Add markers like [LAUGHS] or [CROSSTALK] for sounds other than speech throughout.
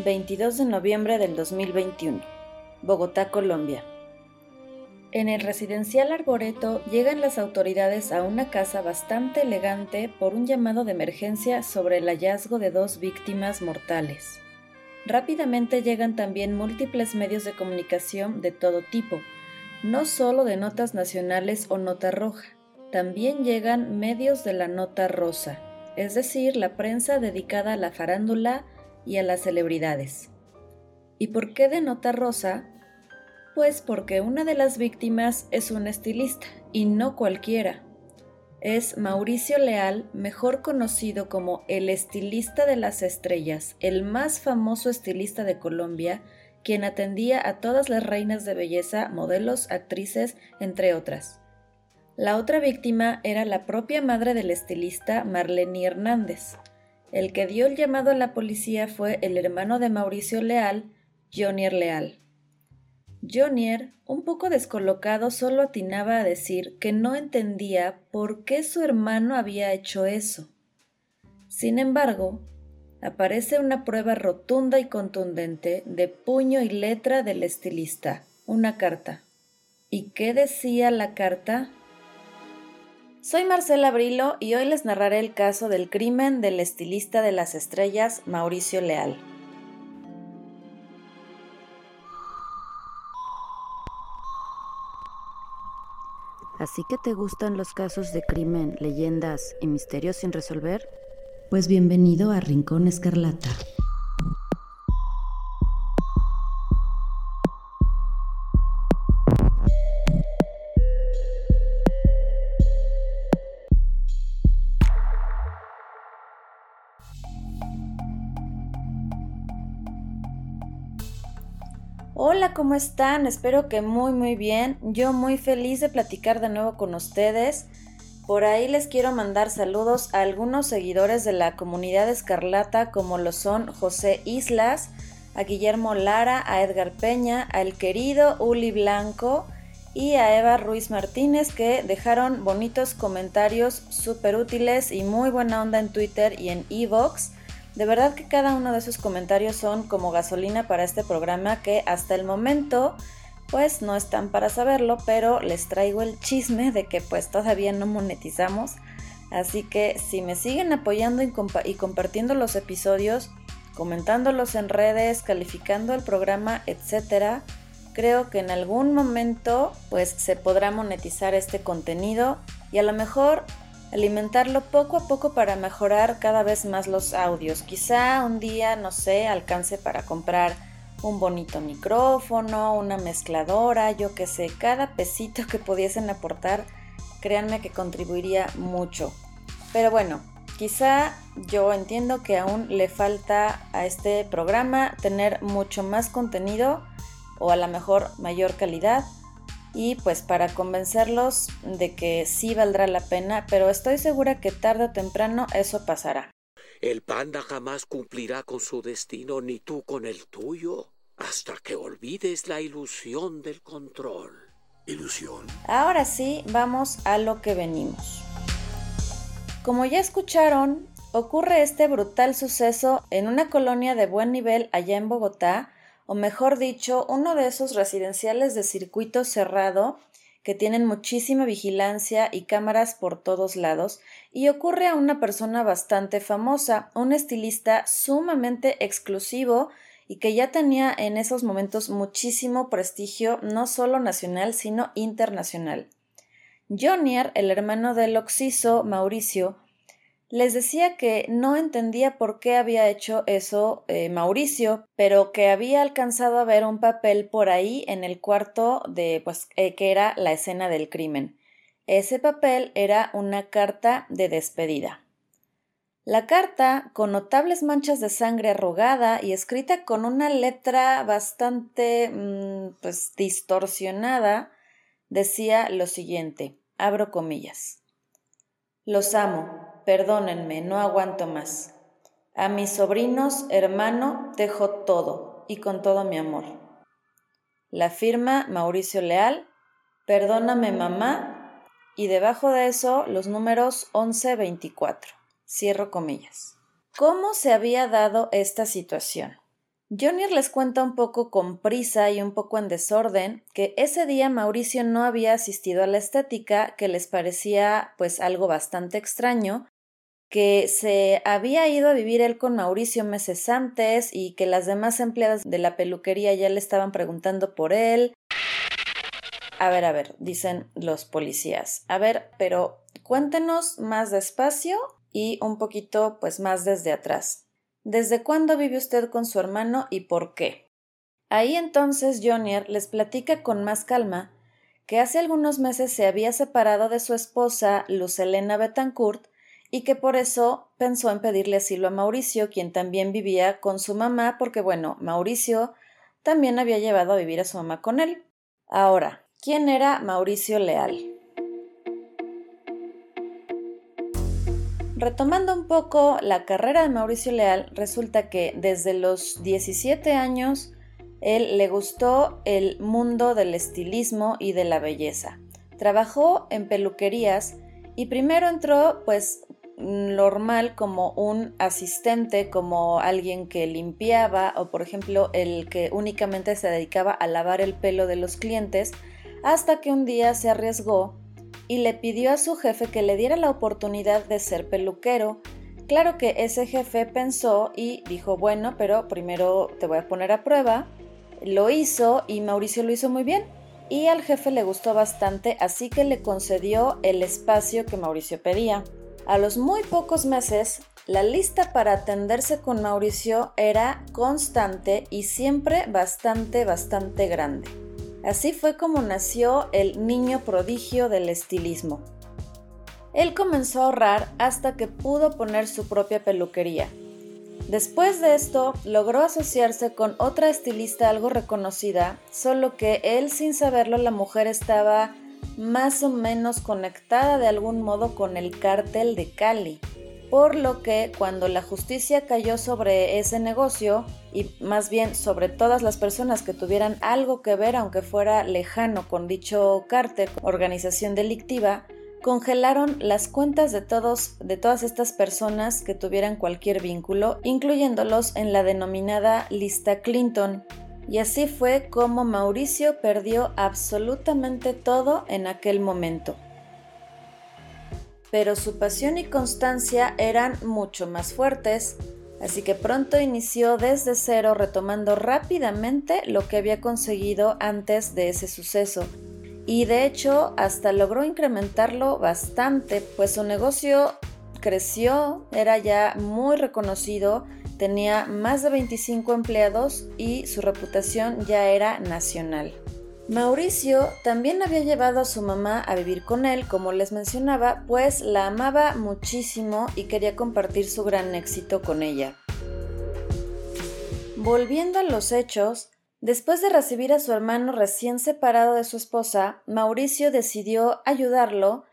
22 de noviembre del 2021, Bogotá, Colombia. En el residencial Arboreto llegan las autoridades a una casa bastante elegante por un llamado de emergencia sobre el hallazgo de dos víctimas mortales. Rápidamente llegan también múltiples medios de comunicación de todo tipo, no solo de notas nacionales o nota roja, también llegan medios de la nota rosa, es decir, la prensa dedicada a la farándula y a las celebridades. ¿Y por qué de nota rosa? Pues porque una de las víctimas es un estilista, y no cualquiera. Es Mauricio Leal, mejor conocido como el estilista de las estrellas, el más famoso estilista de Colombia, quien atendía a todas las reinas de belleza, modelos, actrices, entre otras. La otra víctima era la propia madre del estilista Marlene Hernández. El que dio el llamado a la policía fue el hermano de Mauricio Leal, Jonier Leal. Jonier, un poco descolocado, solo atinaba a decir que no entendía por qué su hermano había hecho eso. Sin embargo, aparece una prueba rotunda y contundente de puño y letra del estilista, una carta. ¿Y qué decía la carta? Soy Marcela Brilo y hoy les narraré el caso del crimen del estilista de las estrellas Mauricio Leal. ¿Así que te gustan los casos de crimen, leyendas y misterios sin resolver? Pues bienvenido a Rincón Escarlata. Hola, ¿cómo están? Espero que muy muy bien. Yo muy feliz de platicar de nuevo con ustedes. Por ahí les quiero mandar saludos a algunos seguidores de la comunidad escarlata como lo son José Islas, a Guillermo Lara, a Edgar Peña, al querido Uli Blanco y a Eva Ruiz Martínez que dejaron bonitos comentarios súper útiles y muy buena onda en Twitter y en Evox. De verdad que cada uno de esos comentarios son como gasolina para este programa que hasta el momento pues no están para saberlo, pero les traigo el chisme de que pues todavía no monetizamos. Así que si me siguen apoyando y, y compartiendo los episodios, comentándolos en redes, calificando el programa, etcétera, creo que en algún momento pues se podrá monetizar este contenido y a lo mejor alimentarlo poco a poco para mejorar cada vez más los audios. Quizá un día, no sé, alcance para comprar un bonito micrófono, una mezcladora, yo que sé, cada pesito que pudiesen aportar, créanme que contribuiría mucho. Pero bueno, quizá yo entiendo que aún le falta a este programa tener mucho más contenido o a lo mejor mayor calidad y pues para convencerlos de que sí valdrá la pena, pero estoy segura que tarde o temprano eso pasará. El panda jamás cumplirá con su destino ni tú con el tuyo hasta que olvides la ilusión del control. ¿Ilusión? Ahora sí, vamos a lo que venimos. Como ya escucharon, ocurre este brutal suceso en una colonia de buen nivel allá en Bogotá, o mejor dicho, uno de esos residenciales de circuito cerrado que tienen muchísima vigilancia y cámaras por todos lados, y ocurre a una persona bastante famosa, un estilista sumamente exclusivo y que ya tenía en esos momentos muchísimo prestigio no solo nacional sino internacional. Jonier, el hermano del Oxiso, Mauricio, les decía que no entendía por qué había hecho eso eh, Mauricio, pero que había alcanzado a ver un papel por ahí en el cuarto de, pues, eh, que era la escena del crimen. Ese papel era una carta de despedida. La carta, con notables manchas de sangre arrugada y escrita con una letra bastante mm, pues distorsionada, decía lo siguiente, abro comillas. Los amo, perdónenme, no aguanto más. A mis sobrinos, hermano, dejo todo y con todo mi amor. La firma Mauricio Leal, perdóname mamá, y debajo de eso los números 1124. Cierro comillas. ¿Cómo se había dado esta situación? Jonier les cuenta un poco con prisa y un poco en desorden que ese día Mauricio no había asistido a la estética, que les parecía pues algo bastante extraño, que se había ido a vivir él con Mauricio meses antes y que las demás empleadas de la peluquería ya le estaban preguntando por él. A ver, a ver, dicen los policías. A ver, pero cuéntenos más despacio y un poquito pues más desde atrás. ¿Desde cuándo vive usted con su hermano y por qué? Ahí entonces Jonier les platica con más calma que hace algunos meses se había separado de su esposa Luz Elena Betancourt y que por eso pensó en pedirle asilo a Mauricio, quien también vivía con su mamá, porque bueno, Mauricio también había llevado a vivir a su mamá con él. Ahora, ¿quién era Mauricio Leal? Retomando un poco la carrera de Mauricio Leal, resulta que desde los 17 años él le gustó el mundo del estilismo y de la belleza. Trabajó en peluquerías y primero entró pues normal como un asistente, como alguien que limpiaba o por ejemplo el que únicamente se dedicaba a lavar el pelo de los clientes, hasta que un día se arriesgó y le pidió a su jefe que le diera la oportunidad de ser peluquero. Claro que ese jefe pensó y dijo, bueno, pero primero te voy a poner a prueba. Lo hizo y Mauricio lo hizo muy bien. Y al jefe le gustó bastante, así que le concedió el espacio que Mauricio pedía. A los muy pocos meses, la lista para atenderse con Mauricio era constante y siempre bastante, bastante grande. Así fue como nació el niño prodigio del estilismo. Él comenzó a ahorrar hasta que pudo poner su propia peluquería. Después de esto, logró asociarse con otra estilista algo reconocida, solo que él sin saberlo la mujer estaba más o menos conectada de algún modo con el cártel de Cali por lo que cuando la justicia cayó sobre ese negocio y más bien sobre todas las personas que tuvieran algo que ver, aunque fuera lejano con dicho cártel, organización delictiva, congelaron las cuentas de todos de todas estas personas que tuvieran cualquier vínculo, incluyéndolos en la denominada lista Clinton. Y así fue como Mauricio perdió absolutamente todo en aquel momento pero su pasión y constancia eran mucho más fuertes, así que pronto inició desde cero retomando rápidamente lo que había conseguido antes de ese suceso. Y de hecho hasta logró incrementarlo bastante, pues su negocio creció, era ya muy reconocido, tenía más de 25 empleados y su reputación ya era nacional. Mauricio también había llevado a su mamá a vivir con él, como les mencionaba, pues la amaba muchísimo y quería compartir su gran éxito con ella. Volviendo a los hechos, después de recibir a su hermano recién separado de su esposa, Mauricio decidió ayudarlo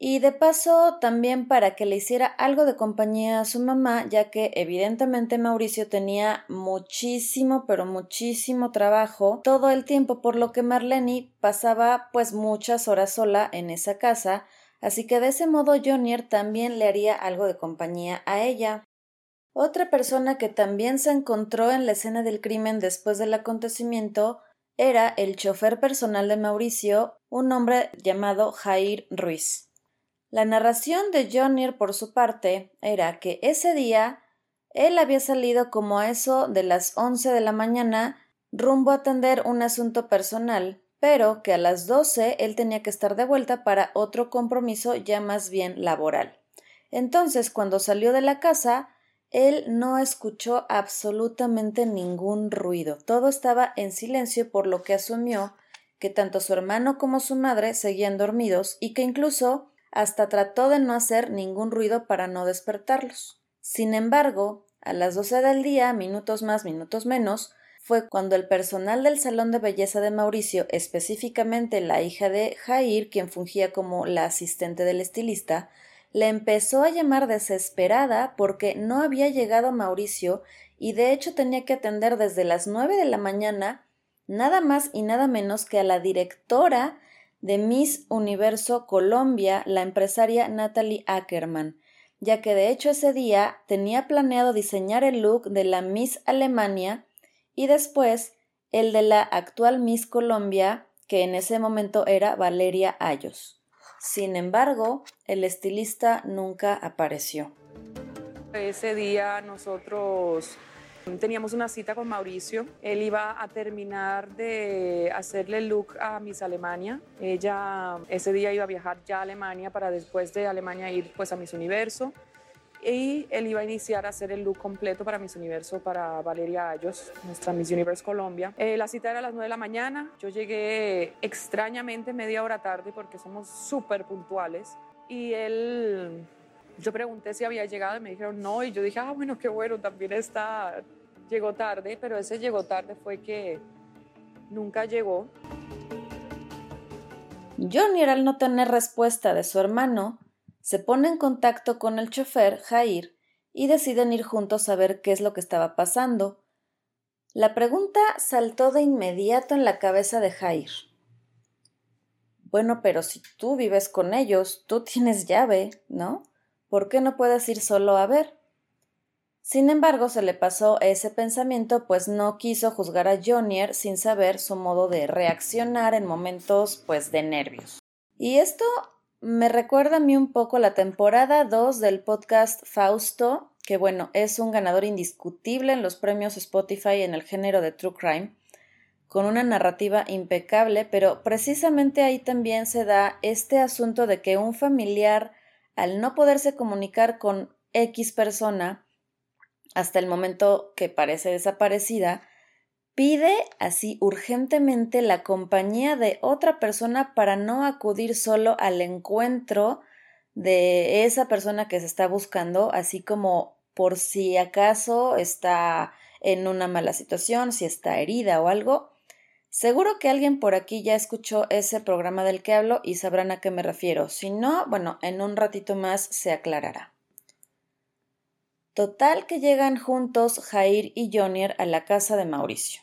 y de paso también para que le hiciera algo de compañía a su mamá, ya que evidentemente Mauricio tenía muchísimo, pero muchísimo trabajo todo el tiempo, por lo que Marlene pasaba pues muchas horas sola en esa casa, así que de ese modo Jonier también le haría algo de compañía a ella. Otra persona que también se encontró en la escena del crimen después del acontecimiento era el chofer personal de Mauricio, un hombre llamado Jair Ruiz. La narración de Jonier, por su parte, era que ese día él había salido como a eso de las once de la mañana rumbo a atender un asunto personal, pero que a las doce él tenía que estar de vuelta para otro compromiso ya más bien laboral. Entonces, cuando salió de la casa, él no escuchó absolutamente ningún ruido. Todo estaba en silencio, por lo que asumió que tanto su hermano como su madre seguían dormidos y que incluso hasta trató de no hacer ningún ruido para no despertarlos. Sin embargo, a las doce del día, minutos más, minutos menos, fue cuando el personal del salón de belleza de Mauricio, específicamente la hija de Jair, quien fungía como la asistente del estilista, le empezó a llamar desesperada porque no había llegado Mauricio y de hecho tenía que atender desde las nueve de la mañana nada más y nada menos que a la directora de Miss Universo Colombia, la empresaria Natalie Ackerman, ya que de hecho ese día tenía planeado diseñar el look de la Miss Alemania y después el de la actual Miss Colombia, que en ese momento era Valeria Ayos. Sin embargo, el estilista nunca apareció. Ese día nosotros teníamos una cita con Mauricio. Él iba a terminar de hacerle look a Miss Alemania. Ella ese día iba a viajar ya a Alemania para después de Alemania ir pues a Miss Universo y él iba a iniciar a hacer el look completo para Miss Universo para Valeria Ayos, nuestra Miss Universe Colombia. Eh, la cita era a las 9 de la mañana, yo llegué extrañamente media hora tarde porque somos súper puntuales y él, yo pregunté si había llegado y me dijeron no y yo dije, ah bueno, qué bueno, también está, llegó tarde, pero ese llegó tarde fue que nunca llegó. Johnny, al no tener respuesta de su hermano, se pone en contacto con el chofer, Jair, y deciden ir juntos a ver qué es lo que estaba pasando. La pregunta saltó de inmediato en la cabeza de Jair. Bueno, pero si tú vives con ellos, tú tienes llave, ¿no? ¿Por qué no puedes ir solo a ver? Sin embargo, se le pasó ese pensamiento, pues no quiso juzgar a Jonier sin saber su modo de reaccionar en momentos, pues, de nervios. Y esto me recuerda a mí un poco la temporada 2 del podcast Fausto, que bueno, es un ganador indiscutible en los premios Spotify en el género de True Crime, con una narrativa impecable, pero precisamente ahí también se da este asunto de que un familiar, al no poderse comunicar con X persona, hasta el momento que parece desaparecida, pide así urgentemente la compañía de otra persona para no acudir solo al encuentro de esa persona que se está buscando, así como por si acaso está en una mala situación, si está herida o algo. Seguro que alguien por aquí ya escuchó ese programa del que hablo y sabrán a qué me refiero. Si no, bueno, en un ratito más se aclarará. Total que llegan juntos Jair y Jonier a la casa de Mauricio.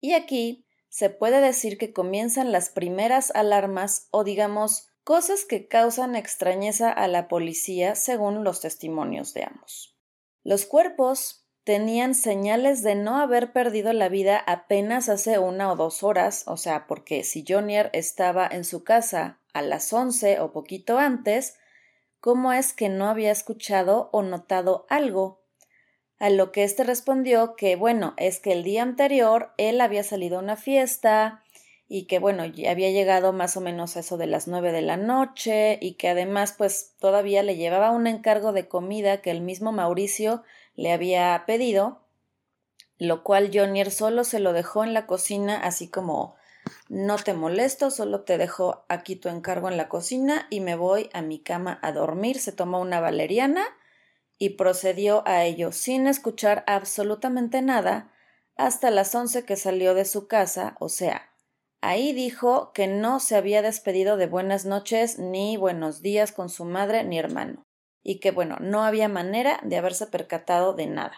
Y aquí se puede decir que comienzan las primeras alarmas o digamos cosas que causan extrañeza a la policía según los testimonios de ambos. Los cuerpos tenían señales de no haber perdido la vida apenas hace una o dos horas, o sea, porque si Jonier estaba en su casa a las once o poquito antes, ¿cómo es que no había escuchado o notado algo? A lo que éste respondió que, bueno, es que el día anterior él había salido a una fiesta y que, bueno, había llegado más o menos a eso de las nueve de la noche y que además, pues, todavía le llevaba un encargo de comida que el mismo Mauricio le había pedido, lo cual Jonier solo se lo dejó en la cocina, así como no te molesto, solo te dejo aquí tu encargo en la cocina y me voy a mi cama a dormir. Se tomó una valeriana y procedió a ello sin escuchar absolutamente nada hasta las once que salió de su casa, o sea, ahí dijo que no se había despedido de buenas noches ni buenos días con su madre ni hermano, y que bueno, no había manera de haberse percatado de nada.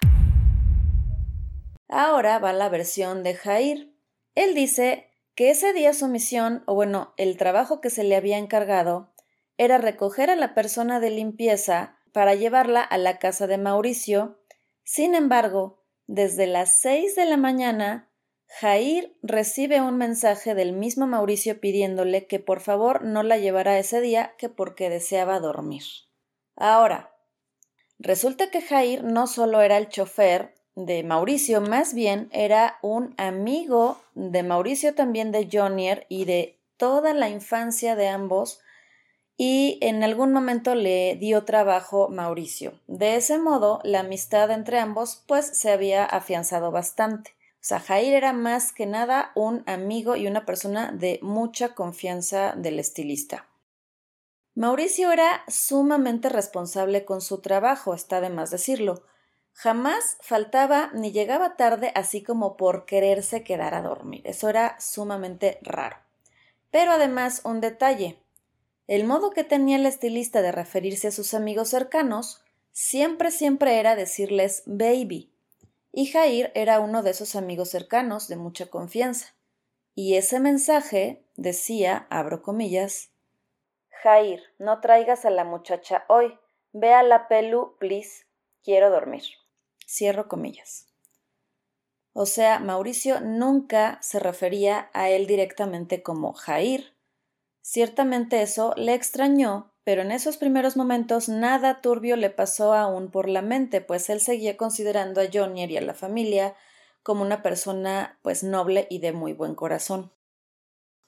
Ahora va la versión de Jair. Él dice que ese día su misión, o bueno, el trabajo que se le había encargado, era recoger a la persona de limpieza para llevarla a la casa de Mauricio. Sin embargo, desde las seis de la mañana, Jair recibe un mensaje del mismo Mauricio pidiéndole que por favor no la llevara ese día que porque deseaba dormir. Ahora, resulta que Jair no solo era el chofer de Mauricio, más bien era un amigo de Mauricio también de Jonier y de toda la infancia de ambos y en algún momento le dio trabajo Mauricio. De ese modo, la amistad entre ambos pues se había afianzado bastante. O sea, Jair era más que nada un amigo y una persona de mucha confianza del estilista. Mauricio era sumamente responsable con su trabajo, está de más decirlo. Jamás faltaba ni llegaba tarde así como por quererse quedar a dormir. Eso era sumamente raro. Pero además un detalle. El modo que tenía el estilista de referirse a sus amigos cercanos siempre, siempre era decirles baby. Y Jair era uno de esos amigos cercanos de mucha confianza. Y ese mensaje decía, abro comillas, Jair, no traigas a la muchacha hoy. Ve a la pelu, please. Quiero dormir. Cierro comillas. O sea, Mauricio nunca se refería a él directamente como Jair. Ciertamente eso le extrañó, pero en esos primeros momentos nada turbio le pasó aún por la mente, pues él seguía considerando a Jonier y a la familia como una persona pues noble y de muy buen corazón.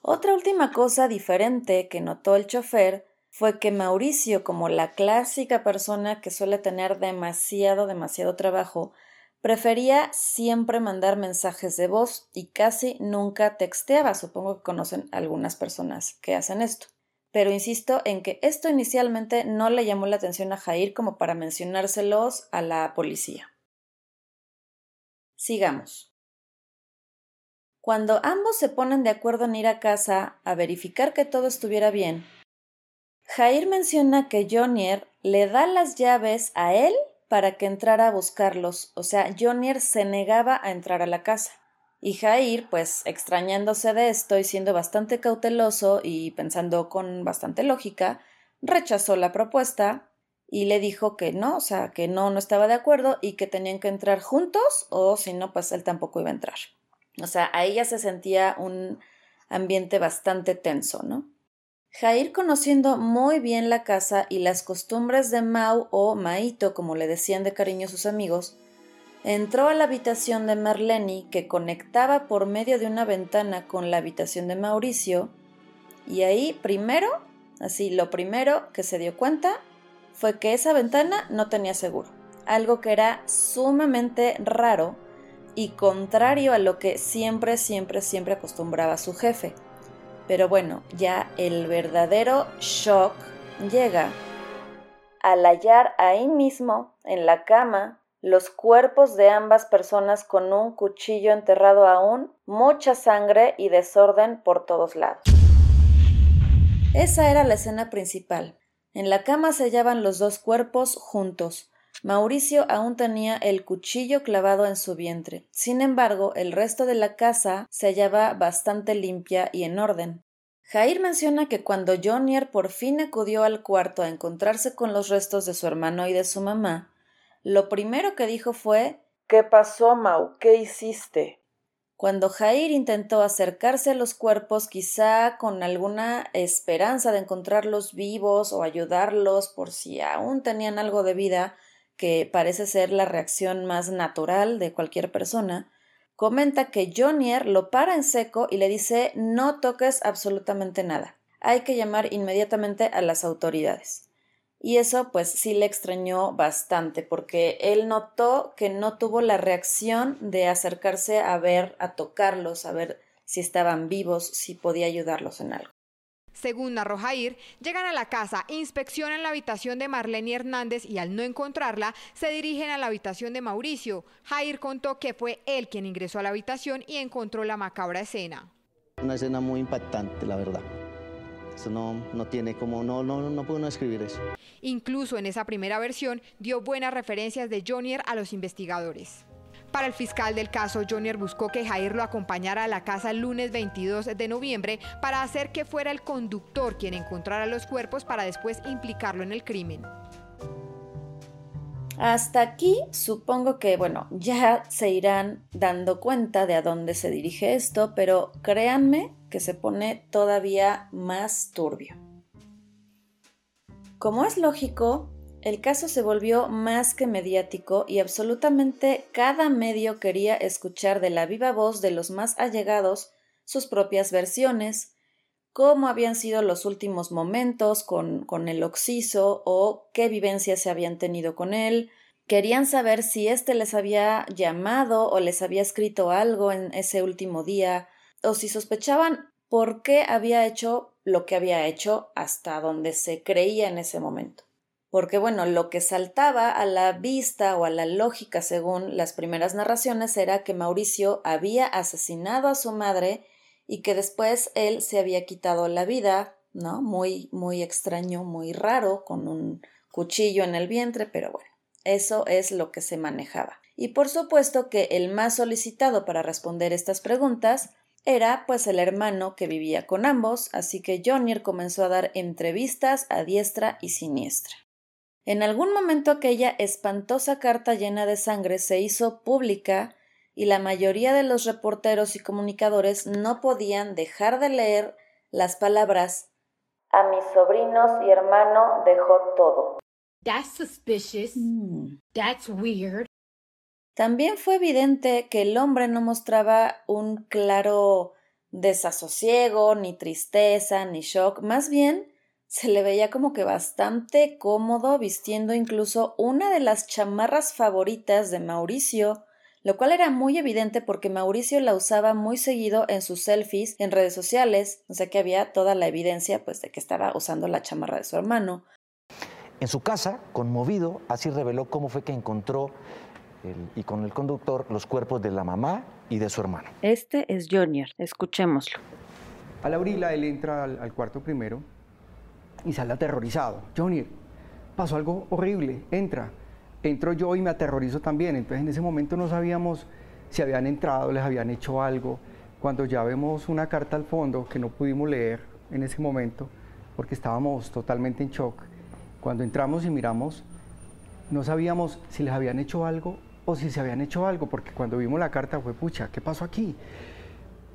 Otra última cosa diferente que notó el chofer fue que Mauricio, como la clásica persona que suele tener demasiado, demasiado trabajo, prefería siempre mandar mensajes de voz y casi nunca texteaba. Supongo que conocen algunas personas que hacen esto. Pero insisto en que esto inicialmente no le llamó la atención a Jair como para mencionárselos a la policía. Sigamos. Cuando ambos se ponen de acuerdo en ir a casa a verificar que todo estuviera bien, Jair menciona que Jonier le da las llaves a él para que entrara a buscarlos, o sea, Jonier se negaba a entrar a la casa. Y Jair, pues extrañándose de esto y siendo bastante cauteloso y pensando con bastante lógica, rechazó la propuesta y le dijo que no, o sea, que no, no estaba de acuerdo y que tenían que entrar juntos o si no, pues él tampoco iba a entrar. O sea, ahí ya se sentía un ambiente bastante tenso, ¿no? Jair, conociendo muy bien la casa y las costumbres de Mau o Maito, como le decían de cariño sus amigos, entró a la habitación de Marlene, que conectaba por medio de una ventana con la habitación de Mauricio, y ahí primero, así lo primero que se dio cuenta fue que esa ventana no tenía seguro, algo que era sumamente raro y contrario a lo que siempre, siempre, siempre acostumbraba su jefe. Pero bueno, ya el verdadero shock llega al hallar ahí mismo, en la cama, los cuerpos de ambas personas con un cuchillo enterrado aún, mucha sangre y desorden por todos lados. Esa era la escena principal. En la cama se hallaban los dos cuerpos juntos. Mauricio aún tenía el cuchillo clavado en su vientre. Sin embargo, el resto de la casa se hallaba bastante limpia y en orden. Jair menciona que cuando Jonier por fin acudió al cuarto a encontrarse con los restos de su hermano y de su mamá, lo primero que dijo fue ¿Qué pasó, Mau? ¿Qué hiciste? Cuando Jair intentó acercarse a los cuerpos, quizá con alguna esperanza de encontrarlos vivos o ayudarlos por si aún tenían algo de vida, que parece ser la reacción más natural de cualquier persona, comenta que Jonier lo para en seco y le dice no toques absolutamente nada. Hay que llamar inmediatamente a las autoridades. Y eso pues sí le extrañó bastante porque él notó que no tuvo la reacción de acercarse a ver, a tocarlos, a ver si estaban vivos, si podía ayudarlos en algo. Según narró Jair, llegan a la casa, inspeccionan la habitación de Marlene Hernández y al no encontrarla, se dirigen a la habitación de Mauricio. Jair contó que fue él quien ingresó a la habitación y encontró la macabra escena. Una escena muy impactante, la verdad. Eso no, no tiene como, no, no, no puedo escribir eso. Incluso en esa primera versión dio buenas referencias de Jonier a los investigadores. Para el fiscal del caso, Jonier buscó que Jair lo acompañara a la casa el lunes 22 de noviembre para hacer que fuera el conductor quien encontrara los cuerpos para después implicarlo en el crimen. Hasta aquí supongo que, bueno, ya se irán dando cuenta de a dónde se dirige esto, pero créanme que se pone todavía más turbio. Como es lógico, el caso se volvió más que mediático y absolutamente cada medio quería escuchar de la viva voz de los más allegados sus propias versiones, cómo habían sido los últimos momentos con, con el Oxiso o qué vivencias se habían tenido con él. Querían saber si éste les había llamado o les había escrito algo en ese último día, o si sospechaban por qué había hecho lo que había hecho hasta donde se creía en ese momento. Porque bueno, lo que saltaba a la vista o a la lógica según las primeras narraciones era que Mauricio había asesinado a su madre y que después él se había quitado la vida, ¿no? Muy, muy extraño, muy raro, con un cuchillo en el vientre, pero bueno, eso es lo que se manejaba. Y por supuesto que el más solicitado para responder estas preguntas era pues el hermano que vivía con ambos, así que Jonier comenzó a dar entrevistas a diestra y siniestra. En algún momento aquella espantosa carta llena de sangre se hizo pública y la mayoría de los reporteros y comunicadores no podían dejar de leer las palabras A mis sobrinos y hermano dejó todo. That's suspicious. Mm. That's weird. También fue evidente que el hombre no mostraba un claro desasosiego, ni tristeza, ni shock, más bien se le veía como que bastante cómodo vistiendo incluso una de las chamarras favoritas de Mauricio, lo cual era muy evidente porque Mauricio la usaba muy seguido en sus selfies en redes sociales, o sea que había toda la evidencia pues de que estaba usando la chamarra de su hermano. En su casa, conmovido, así reveló cómo fue que encontró el- y con el conductor los cuerpos de la mamá y de su hermano. Este es Junior, escuchémoslo. Al abrirla, él entra al, al cuarto primero y sale aterrorizado. Johnny, pasó algo horrible, entra. Entro yo y me aterrorizo también. Entonces en ese momento no sabíamos si habían entrado, les habían hecho algo. Cuando ya vemos una carta al fondo que no pudimos leer en ese momento porque estábamos totalmente en shock, cuando entramos y miramos, no sabíamos si les habían hecho algo o si se habían hecho algo, porque cuando vimos la carta fue, pucha, ¿qué pasó aquí?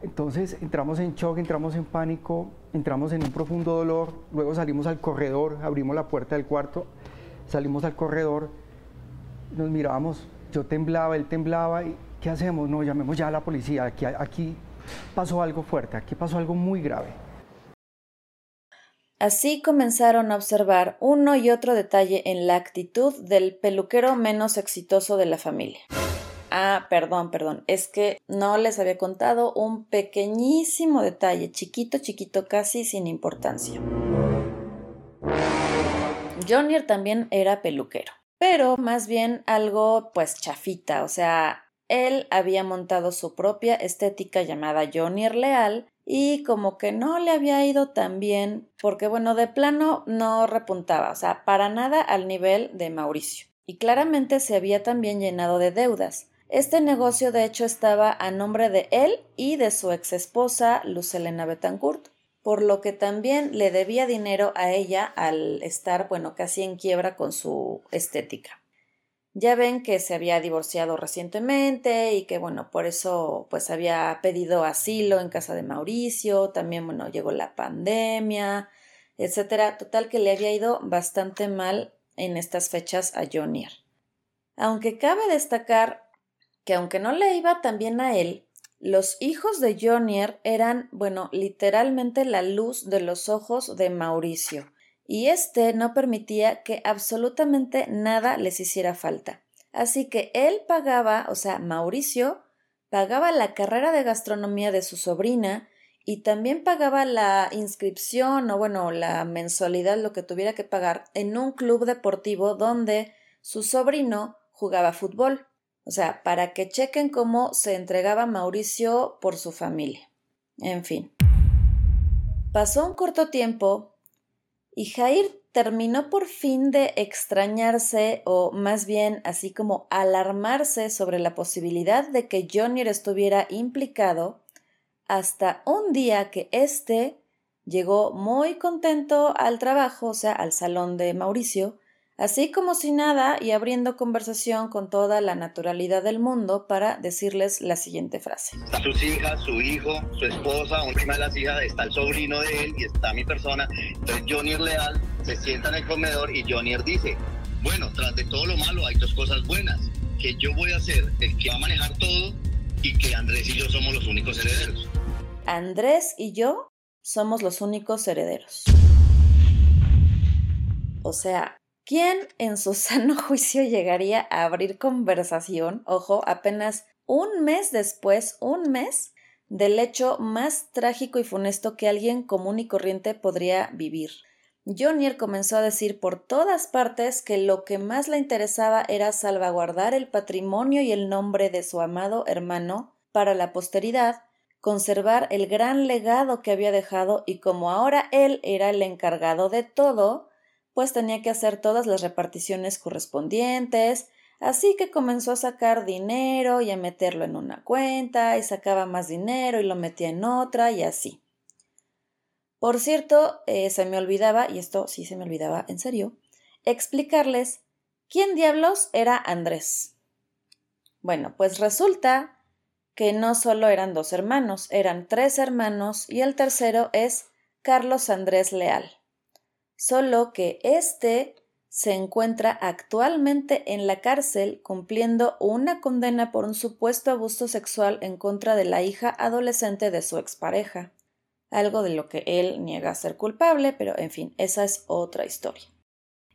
Entonces entramos en shock, entramos en pánico, entramos en un profundo dolor, luego salimos al corredor, abrimos la puerta del cuarto, salimos al corredor, nos mirábamos, yo temblaba, él temblaba, y ¿qué hacemos? No, llamemos ya a la policía, aquí, aquí pasó algo fuerte, aquí pasó algo muy grave. Así comenzaron a observar uno y otro detalle en la actitud del peluquero menos exitoso de la familia. Ah, perdón, perdón, es que no les había contado un pequeñísimo detalle, chiquito, chiquito, casi sin importancia. Jonier también era peluquero, pero más bien algo pues chafita, o sea, él había montado su propia estética llamada Jonier Leal y como que no le había ido tan bien porque bueno, de plano no repuntaba, o sea, para nada al nivel de Mauricio. Y claramente se había también llenado de deudas. Este negocio de hecho estaba a nombre de él y de su ex esposa Luz Helena Betancourt, por lo que también le debía dinero a ella al estar, bueno, casi en quiebra con su estética. Ya ven que se había divorciado recientemente y que bueno, por eso pues había pedido asilo en casa de Mauricio, también bueno, llegó la pandemia, etcétera, total que le había ido bastante mal en estas fechas a Jonier. Aunque cabe destacar que aunque no le iba tan bien a él, los hijos de Jonier eran, bueno, literalmente la luz de los ojos de Mauricio y este no permitía que absolutamente nada les hiciera falta. Así que él pagaba, o sea, Mauricio, pagaba la carrera de gastronomía de su sobrina y también pagaba la inscripción o bueno, la mensualidad, lo que tuviera que pagar en un club deportivo donde su sobrino jugaba fútbol. O sea, para que chequen cómo se entregaba Mauricio por su familia. En fin. Pasó un corto tiempo y Jair terminó por fin de extrañarse o más bien así como alarmarse sobre la posibilidad de que Jonier estuviera implicado hasta un día que éste llegó muy contento al trabajo, o sea, al salón de Mauricio, así como si nada y abriendo conversación con toda la naturalidad del mundo para decirles la siguiente frase. Sus hijas, su hijo, su esposa, una de las hijas, está el sobrino de él y está mi persona. Entonces Jonier Leal se sienta en el comedor y Jonier dice, bueno, tras de todo lo malo hay dos cosas buenas, que yo voy a ser el que va a manejar todo y que Andrés y yo somos los únicos herederos. Andrés y yo somos los únicos herederos. O sea, ¿quién en su [LAUGHS] sano juicio llegaría a abrir conversación, ojo, apenas un mes después, un mes, del hecho más trágico y funesto que alguien común y corriente podría vivir? Jonier comenzó a decir por todas partes que lo que más le interesaba era salvaguardar el patrimonio y el nombre de su amado hermano para la posteridad, conservar el gran legado que había dejado y como ahora él era el encargado de todo, pues tenía que hacer todas las reparticiones correspondientes, así que comenzó a sacar dinero y a meterlo en una cuenta y sacaba más dinero y lo metía en otra y así. Por cierto, eh, se me olvidaba, y esto sí se me olvidaba en serio, explicarles quién diablos era Andrés. Bueno, pues resulta que no solo eran dos hermanos, eran tres hermanos y el tercero es Carlos Andrés Leal. Solo que este se encuentra actualmente en la cárcel cumpliendo una condena por un supuesto abuso sexual en contra de la hija adolescente de su expareja, algo de lo que él niega ser culpable, pero en fin, esa es otra historia.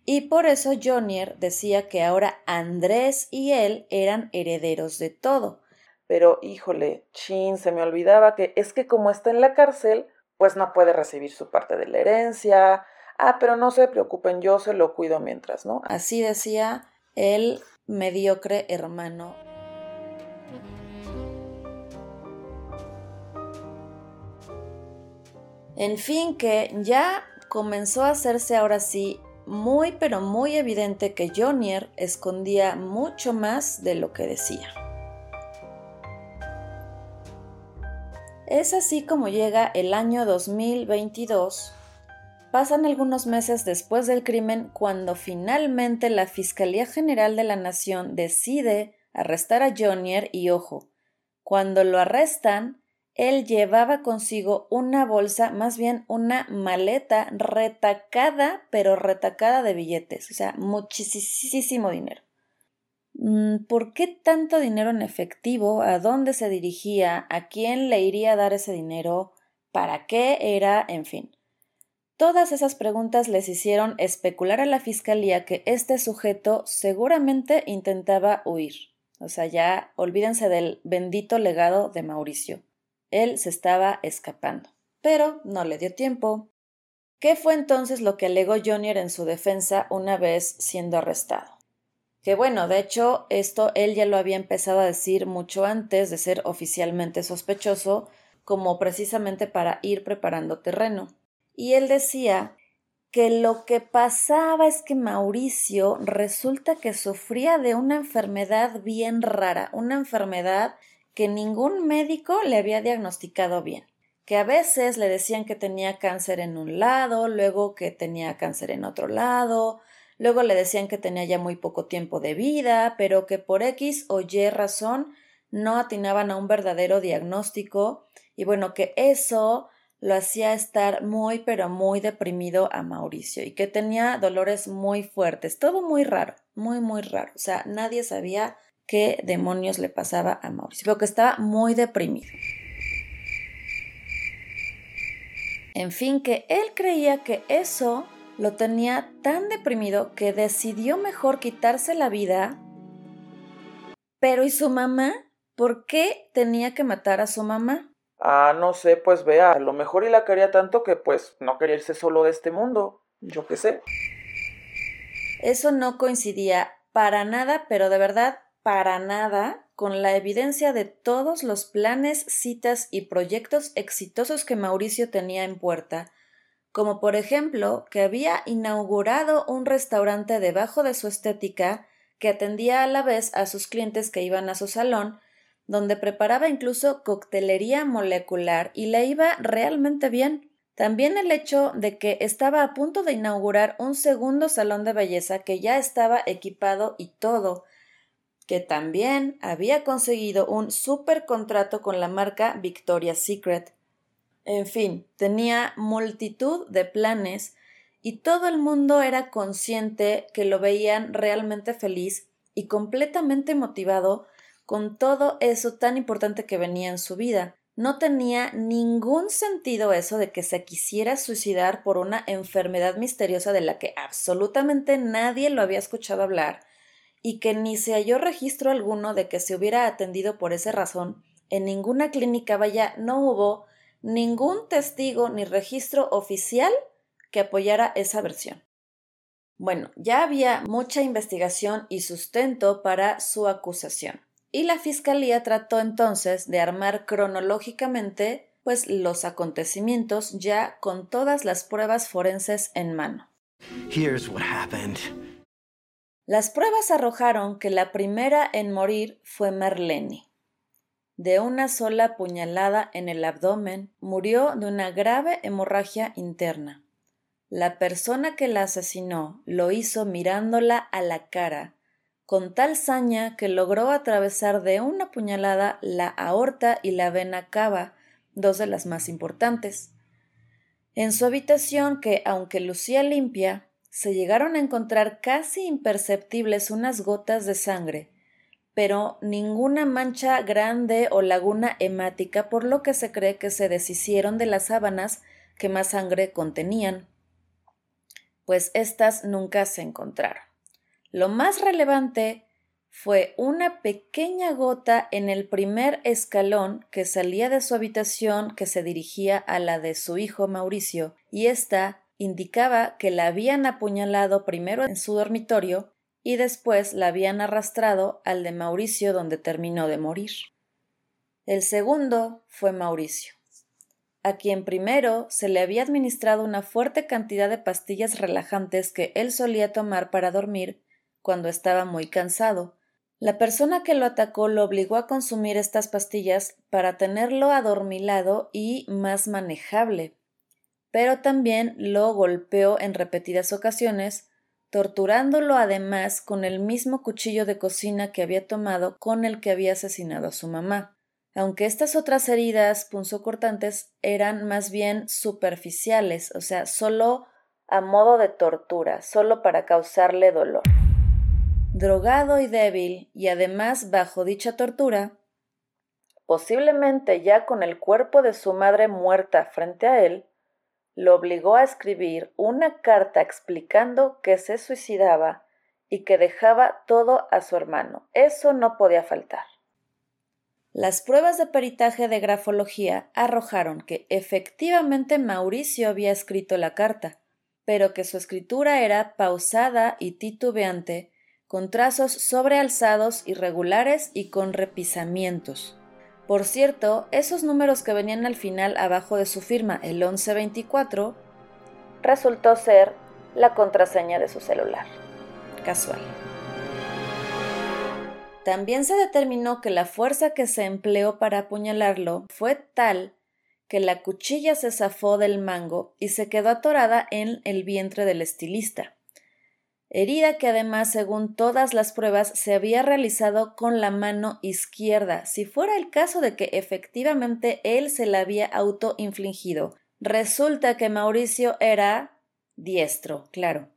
Y por eso Jonier decía que ahora Andrés y él eran herederos de todo. Pero híjole, chin, se me olvidaba que es que como está en la cárcel, pues no puede recibir su parte de la herencia, ah, pero no se preocupen, yo se lo cuido mientras, ¿no? Así decía el mediocre hermano. En fin, que ya comenzó a hacerse ahora sí muy pero muy evidente que Jonier escondía mucho más de lo que decía. Es así como llega el año 2022 Pasan algunos meses después del crimen cuando finalmente la Fiscalía General de la Nación decide arrestar a Jonier y ojo, cuando lo arrestan, él llevaba consigo una bolsa, más bien una maleta retacada, pero retacada de billetes, o sea, muchísimo dinero. Mm, ¿Por qué tanto dinero en efectivo? ¿A dónde se dirigía? ¿A quién le iría a dar ese dinero? ¿Para qué era? En fin. Todas esas preguntas les hicieron especular a la fiscalía que este sujeto seguramente intentaba huir. O sea, ya olvídense del bendito legado de Mauricio. Él se estaba escapando. Pero no le dio tiempo. ¿Qué fue entonces lo que alegó Jonier en su defensa una vez siendo arrestado? Que bueno, de hecho, esto él ya lo había empezado a decir mucho antes de ser oficialmente sospechoso, como precisamente para ir preparando terreno y él decía que lo que pasaba es que Mauricio resulta que sufría de una enfermedad bien rara, una enfermedad que ningún médico le había diagnosticado bien, que a veces le decían que tenía cáncer en un lado, luego que tenía cáncer en otro lado, luego le decían que tenía ya muy poco tiempo de vida, pero que por X o Y razón no atinaban a un verdadero diagnóstico y bueno, que eso lo hacía estar muy pero muy deprimido a Mauricio y que tenía dolores muy fuertes, todo muy raro, muy muy raro. O sea, nadie sabía qué demonios le pasaba a Mauricio, pero que estaba muy deprimido. En fin, que él creía que eso lo tenía tan deprimido que decidió mejor quitarse la vida. Pero ¿y su mamá? ¿Por qué tenía que matar a su mamá? Ah, no sé, pues vea, a lo mejor y la quería tanto que pues no quería irse solo de este mundo. Yo qué sé. Eso no coincidía para nada, pero de verdad para nada con la evidencia de todos los planes, citas y proyectos exitosos que Mauricio tenía en puerta, como por ejemplo que había inaugurado un restaurante debajo de su estética que atendía a la vez a sus clientes que iban a su salón donde preparaba incluso coctelería molecular y le iba realmente bien. También el hecho de que estaba a punto de inaugurar un segundo salón de belleza que ya estaba equipado y todo, que también había conseguido un super contrato con la marca Victoria's Secret. En fin, tenía multitud de planes y todo el mundo era consciente que lo veían realmente feliz y completamente motivado con todo eso tan importante que venía en su vida. No tenía ningún sentido eso de que se quisiera suicidar por una enfermedad misteriosa de la que absolutamente nadie lo había escuchado hablar y que ni se halló registro alguno de que se hubiera atendido por esa razón. En ninguna clínica vaya no hubo ningún testigo ni registro oficial que apoyara esa versión. Bueno, ya había mucha investigación y sustento para su acusación y la Fiscalía trató entonces de armar cronológicamente pues los acontecimientos ya con todas las pruebas forenses en mano. Las pruebas arrojaron que la primera en morir fue Marlene. De una sola puñalada en el abdomen, murió de una grave hemorragia interna. La persona que la asesinó lo hizo mirándola a la cara con tal saña que logró atravesar de una puñalada la aorta y la vena cava, dos de las más importantes. En su habitación, que aunque lucía limpia, se llegaron a encontrar casi imperceptibles unas gotas de sangre, pero ninguna mancha grande o laguna hemática, por lo que se cree que se deshicieron de las sábanas que más sangre contenían, pues éstas nunca se encontraron. Lo más relevante fue una pequeña gota en el primer escalón que salía de su habitación que se dirigía a la de su hijo Mauricio, y ésta indicaba que la habían apuñalado primero en su dormitorio y después la habían arrastrado al de Mauricio donde terminó de morir. El segundo fue Mauricio, a quien primero se le había administrado una fuerte cantidad de pastillas relajantes que él solía tomar para dormir cuando estaba muy cansado. La persona que lo atacó lo obligó a consumir estas pastillas para tenerlo adormilado y más manejable, pero también lo golpeó en repetidas ocasiones, torturándolo además con el mismo cuchillo de cocina que había tomado con el que había asesinado a su mamá. Aunque estas otras heridas punzocortantes eran más bien superficiales, o sea, solo a modo de tortura, solo para causarle dolor drogado y débil, y además bajo dicha tortura, posiblemente ya con el cuerpo de su madre muerta frente a él, lo obligó a escribir una carta explicando que se suicidaba y que dejaba todo a su hermano. Eso no podía faltar. Las pruebas de peritaje de grafología arrojaron que efectivamente Mauricio había escrito la carta, pero que su escritura era pausada y titubeante con trazos sobrealzados irregulares y con repisamientos. Por cierto, esos números que venían al final abajo de su firma, el 1124, resultó ser la contraseña de su celular. Casual. También se determinó que la fuerza que se empleó para apuñalarlo fue tal que la cuchilla se zafó del mango y se quedó atorada en el vientre del estilista herida que además, según todas las pruebas, se había realizado con la mano izquierda, si fuera el caso de que efectivamente él se la había autoinfligido. Resulta que Mauricio era diestro, claro.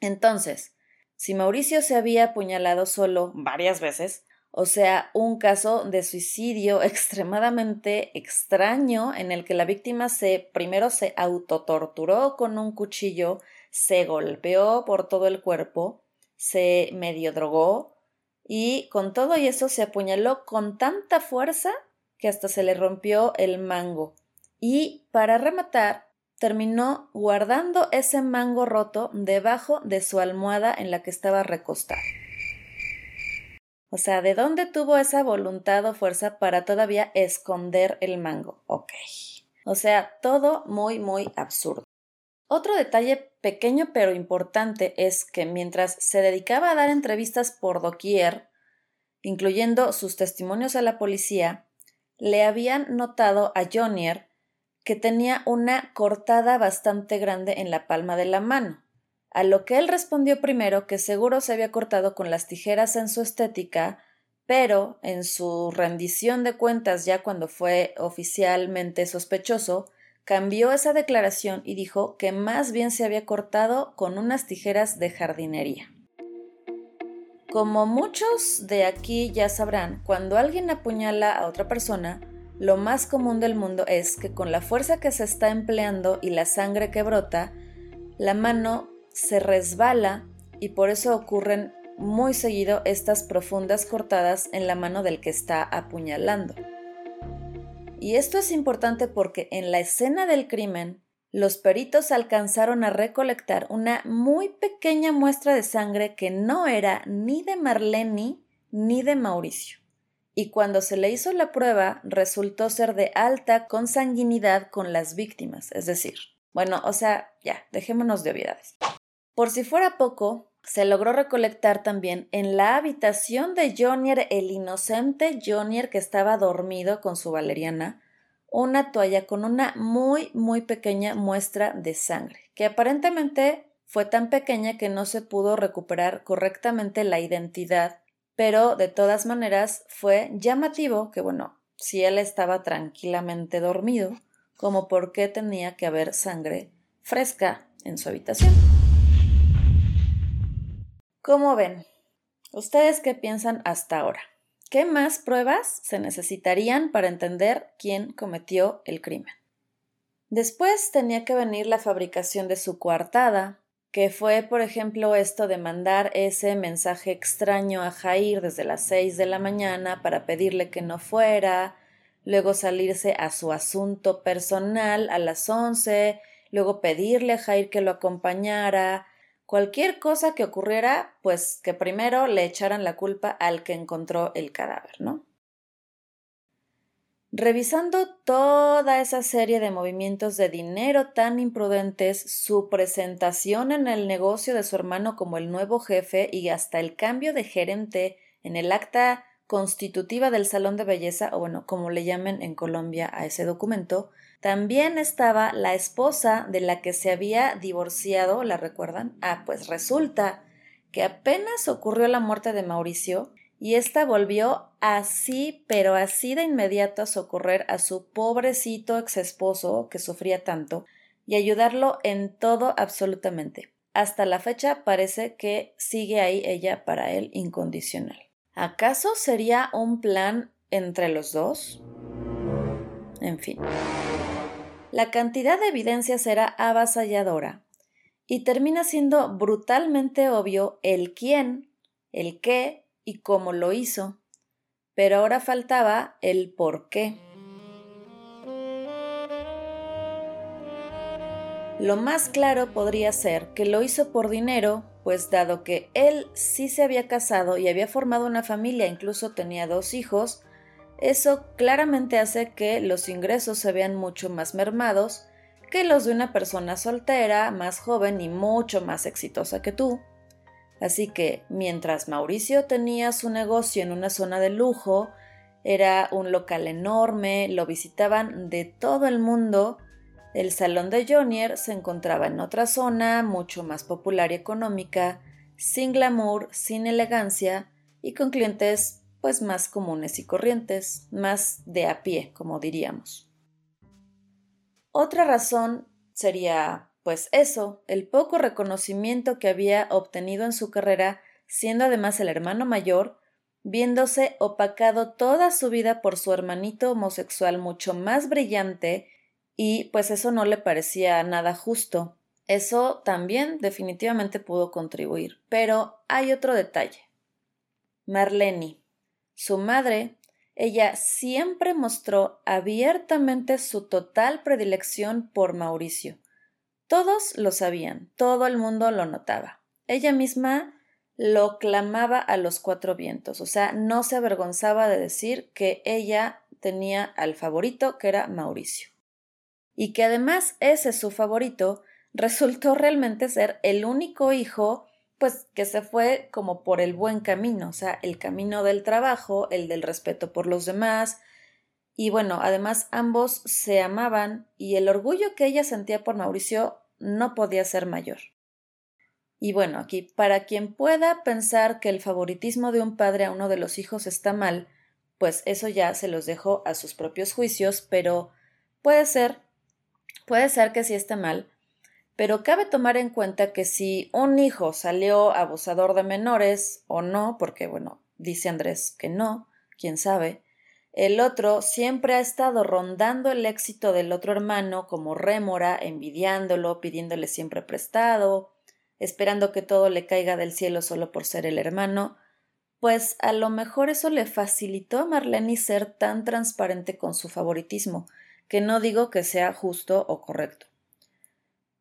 Entonces, si Mauricio se había apuñalado solo varias veces, o sea, un caso de suicidio [LAUGHS] extremadamente extraño en el que la víctima se primero se autotorturó con un cuchillo se golpeó por todo el cuerpo, se medio drogó y con todo y eso se apuñaló con tanta fuerza que hasta se le rompió el mango. Y para rematar, terminó guardando ese mango roto debajo de su almohada en la que estaba recostada. O sea, ¿de dónde tuvo esa voluntad o fuerza para todavía esconder el mango? Ok. O sea, todo muy, muy absurdo. Otro detalle pequeño pero importante es que mientras se dedicaba a dar entrevistas por doquier, incluyendo sus testimonios a la policía, le habían notado a Jonier que tenía una cortada bastante grande en la palma de la mano, a lo que él respondió primero que seguro se había cortado con las tijeras en su estética, pero en su rendición de cuentas ya cuando fue oficialmente sospechoso, cambió esa declaración y dijo que más bien se había cortado con unas tijeras de jardinería. Como muchos de aquí ya sabrán, cuando alguien apuñala a otra persona, lo más común del mundo es que con la fuerza que se está empleando y la sangre que brota, la mano se resbala y por eso ocurren muy seguido estas profundas cortadas en la mano del que está apuñalando. Y esto es importante porque en la escena del crimen, los peritos alcanzaron a recolectar una muy pequeña muestra de sangre que no era ni de Marlene ni de Mauricio. Y cuando se le hizo la prueba, resultó ser de alta consanguinidad con las víctimas, es decir, bueno, o sea, ya, dejémonos de obviedades. Por si fuera poco, se logró recolectar también en la habitación de Jonier, el inocente Jonier que estaba dormido con su valeriana, una toalla con una muy, muy pequeña muestra de sangre, que aparentemente fue tan pequeña que no se pudo recuperar correctamente la identidad, pero de todas maneras fue llamativo que, bueno, si él estaba tranquilamente dormido, como por qué tenía que haber sangre fresca en su habitación. ¿Cómo ven? ¿Ustedes qué piensan hasta ahora? ¿Qué más pruebas se necesitarían para entender quién cometió el crimen? Después tenía que venir la fabricación de su coartada, que fue, por ejemplo, esto de mandar ese mensaje extraño a Jair desde las seis de la mañana para pedirle que no fuera, luego salirse a su asunto personal a las once, luego pedirle a Jair que lo acompañara, cualquier cosa que ocurriera, pues que primero le echaran la culpa al que encontró el cadáver, ¿no? Revisando toda esa serie de movimientos de dinero tan imprudentes, su presentación en el negocio de su hermano como el nuevo jefe y hasta el cambio de gerente en el acta constitutiva del salón de belleza, o bueno, como le llamen en Colombia a ese documento, también estaba la esposa de la que se había divorciado, ¿la recuerdan? Ah, pues resulta que apenas ocurrió la muerte de Mauricio, y ésta volvió así, pero así de inmediato a socorrer a su pobrecito ex esposo que sufría tanto y ayudarlo en todo absolutamente. Hasta la fecha parece que sigue ahí ella para él incondicional. ¿Acaso sería un plan entre los dos? En fin. La cantidad de evidencias era avasalladora y termina siendo brutalmente obvio el quién, el qué y cómo lo hizo, pero ahora faltaba el por qué. Lo más claro podría ser que lo hizo por dinero, pues dado que él sí se había casado y había formado una familia, incluso tenía dos hijos, eso claramente hace que los ingresos se vean mucho más mermados que los de una persona soltera, más joven y mucho más exitosa que tú. Así que mientras Mauricio tenía su negocio en una zona de lujo, era un local enorme, lo visitaban de todo el mundo, el salón de Jonier se encontraba en otra zona, mucho más popular y económica, sin glamour, sin elegancia y con clientes pues más comunes y corrientes, más de a pie, como diríamos. Otra razón sería pues eso, el poco reconocimiento que había obtenido en su carrera, siendo además el hermano mayor, viéndose opacado toda su vida por su hermanito homosexual mucho más brillante, y pues eso no le parecía nada justo. Eso también definitivamente pudo contribuir. Pero hay otro detalle. Marlene, su madre, ella siempre mostró abiertamente su total predilección por Mauricio. Todos lo sabían, todo el mundo lo notaba. Ella misma lo clamaba a los cuatro vientos, o sea, no se avergonzaba de decir que ella tenía al favorito, que era Mauricio. Y que además ese su favorito [LAUGHS] resultó realmente ser el único hijo pues que se fue como por el buen camino, o sea, el camino del trabajo, el del respeto por los demás, y bueno, además ambos se amaban y el orgullo que ella sentía por Mauricio no podía ser mayor. Y bueno, aquí, para quien pueda pensar que el favoritismo de un padre a uno de los hijos está mal, pues eso ya se los dejo a sus propios juicios, pero puede ser, puede ser que sí esté mal, pero cabe tomar en cuenta que si un hijo salió abusador de menores o no, porque bueno, dice Andrés que no, quién sabe, el otro siempre ha estado rondando el éxito del otro hermano como rémora, envidiándolo, pidiéndole siempre prestado, esperando que todo le caiga del cielo solo por ser el hermano, pues a lo mejor eso le facilitó a Marlene ser tan transparente con su favoritismo, que no digo que sea justo o correcto.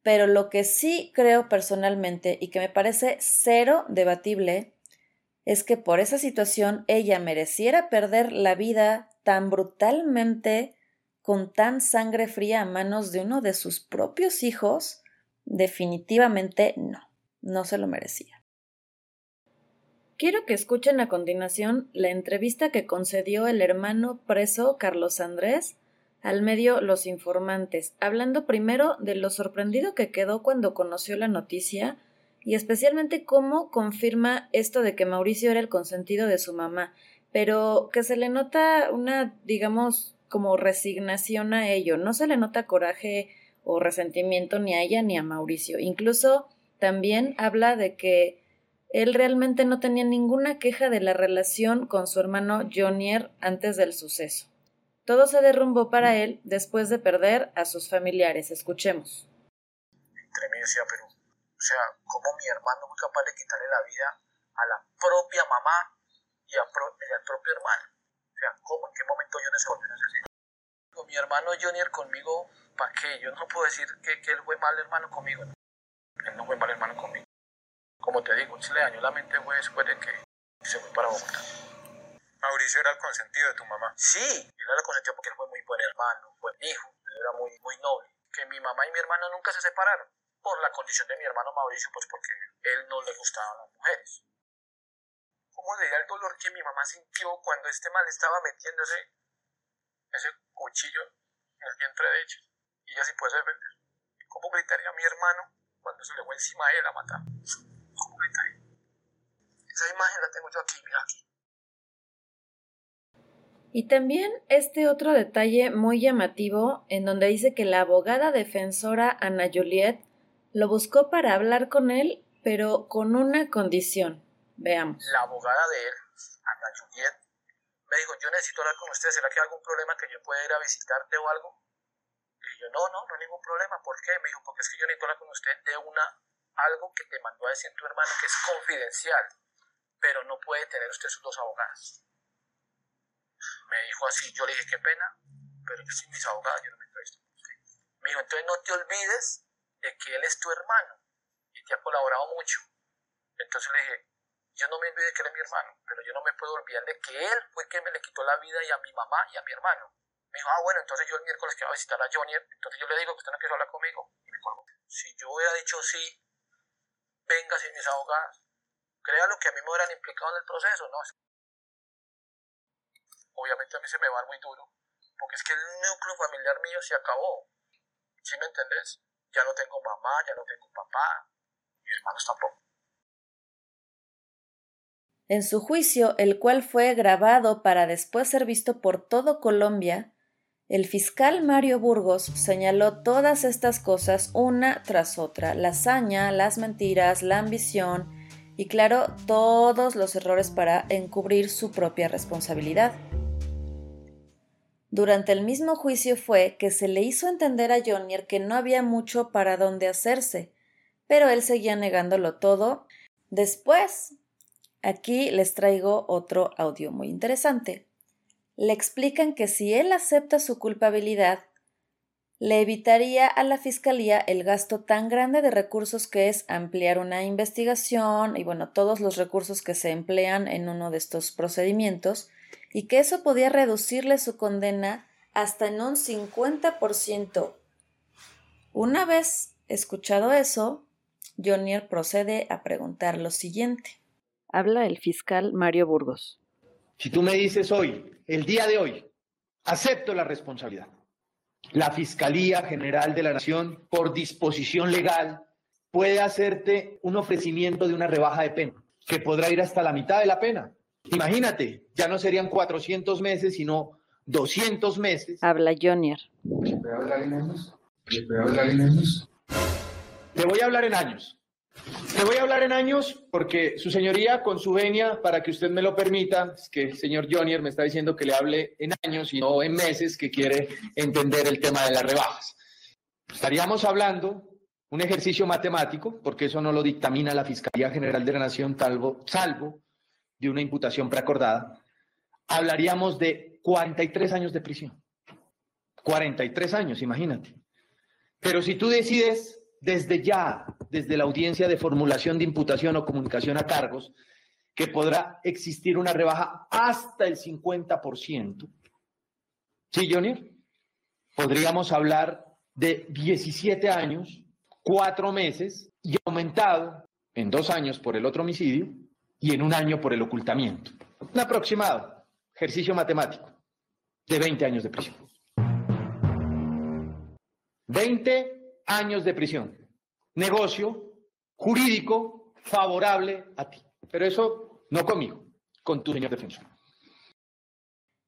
Pero lo que sí creo personalmente y que me parece cero debatible es que por esa situación ella mereciera perder la vida tan brutalmente con tan sangre fría a manos de uno de sus propios hijos, definitivamente no, no se lo merecía. Quiero que escuchen a continuación la entrevista que concedió el hermano preso Carlos Andrés al medio los informantes, hablando primero de lo sorprendido que quedó cuando conoció la noticia y especialmente cómo confirma esto de que Mauricio era el consentido de su mamá, pero que se le nota una, digamos, como resignación a ello, no se le nota coraje o resentimiento ni a ella ni a Mauricio. Incluso también habla de que él realmente no tenía ninguna queja de la relación con su hermano Jonier antes del suceso. Todo se derrumbó para él después de perder a sus familiares. Escuchemos. Entre mí decía, pero, o sea, ¿cómo mi hermano fue capaz de quitarle la vida a la propia mamá y, al propio hermano? O sea, ¿cómo, en qué momento yo se volvió asesino? Mi hermano Jonier conmigo, ¿para qué? Yo no puedo decir que, que él fue mal hermano conmigo. Él no fue mal hermano conmigo. Como te digo, se le dañó la mente fue después de que se fue para Bogotá. Mauricio era el consentido de tu mamá. Sí, él era el consentido porque él fue muy buen hermano, buen hijo, él era muy, muy noble. Que mi mamá y mi hermano nunca se separaron por la condición de mi hermano Mauricio, pues porque él no le gustaban las mujeres. ¿Cómo sería el dolor que mi mamá sintió cuando este mal estaba metiendo ese, cuchillo en el vientre de ella? Y ella sí puede defender. ¿Cómo gritaría mi hermano cuando se le fue encima a él a matar? ¿Cómo gritaría? Esa imagen la tengo yo aquí, mira aquí. Y también este otro detalle muy llamativo en donde dice que la abogada defensora Ana Juliet lo buscó para hablar con él, pero con una condición. Veamos. La abogada de él, Ana Juliet, me dijo, yo necesito hablar con usted, ¿será que hay algún problema que yo pueda ir a visitarte o algo? Y yo, no, no, no hay ningún problema. ¿Por qué? Me dijo, porque es que yo necesito hablar con usted de una, algo que te mandó a decir tu hermano que es confidencial, pero no puede tener usted sus dos abogadas me dijo así, yo le dije, qué pena, pero yo soy mis abogados, yo no me entrevisto. Me dijo, entonces no te olvides de que él es tu hermano y te ha colaborado mucho. Entonces le dije, yo no me olvido de que él es mi hermano, pero yo no me puedo olvidar de que él fue quien me le quitó la vida y a mi mamá y a mi hermano. Me dijo, ah, bueno, entonces yo el miércoles que voy a visitar a Johnny, entonces yo le digo que usted no quiere hablar conmigo. Y me colgó. Si yo hubiera dicho sí, venga sin mis abogados, lo que a mí me hubieran implicado en el proceso, ¿no? Obviamente a mí se me va muy duro, porque es que el núcleo familiar mío se acabó. ¿Sí me entendés? Ya no tengo mamá, ya no tengo papá, mis hermanos tampoco. En su juicio, el cual fue grabado para después ser visto por todo Colombia, el fiscal Mario Burgos señaló todas estas cosas una tras otra, la hazaña, las mentiras, la ambición y claro, todos los errores para encubrir su propia responsabilidad. Durante el mismo juicio fue que se le hizo entender a Jonier que no había mucho para dónde hacerse, pero él seguía negándolo todo. Después, aquí les traigo otro audio muy interesante. Le explican que si él acepta su culpabilidad, le evitaría a la Fiscalía el gasto tan grande de recursos que es ampliar una investigación y bueno, todos los recursos que se emplean en uno de estos procedimientos, y que eso podía reducirle su condena hasta en un 50%. Una vez escuchado eso, Jonier procede a preguntar lo siguiente. Habla el fiscal Mario Burgos. Si tú me dices hoy, el día de hoy, acepto la responsabilidad. La Fiscalía General de la Nación, por disposición legal, puede hacerte un ofrecimiento de una rebaja de pena, que podrá ir hasta la mitad de la pena. Imagínate, ya no serían 400 meses, sino 200 meses. Habla Jonier. ¿Le hablar en años? hablar en años? Le voy a hablar en años. Le voy a hablar en años porque su señoría, con su venia, para que usted me lo permita, es que el señor Jonier me está diciendo que le hable en años y no en meses, que quiere entender el tema de las rebajas. Estaríamos hablando un ejercicio matemático, porque eso no lo dictamina la Fiscalía General de la Nación, salvo, salvo de una imputación preacordada, hablaríamos de 43 años de prisión. 43 años, imagínate. Pero si tú decides desde ya, desde la audiencia de formulación de imputación o comunicación a cargos, que podrá existir una rebaja hasta el 50%. ¿Sí, Johnny? Podríamos hablar de 17 años, 4 meses y aumentado en dos años por el otro homicidio y en un año por el ocultamiento. Un aproximado, ejercicio matemático, de 20 años de prisión. 20 años de prisión. Negocio jurídico favorable a ti. Pero eso no conmigo, con tu señor defensor.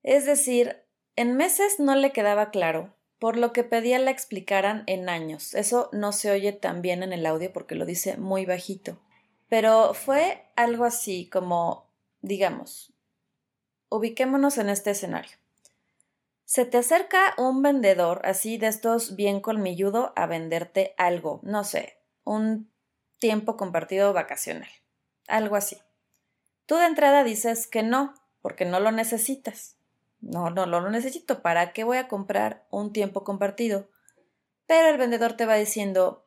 Es decir, en meses no le quedaba claro, por lo que pedía la explicaran en años. Eso no se oye tan bien en el audio porque lo dice muy bajito. Pero fue algo así como, digamos, ubiquémonos en este escenario. Se te acerca un vendedor así de estos bien colmilludo a venderte algo, no sé, un tiempo compartido vacacional, algo así. Tú de entrada dices que no, porque no lo necesitas. No, no, no lo necesito. ¿Para qué voy a comprar un tiempo compartido? Pero el vendedor te va diciendo,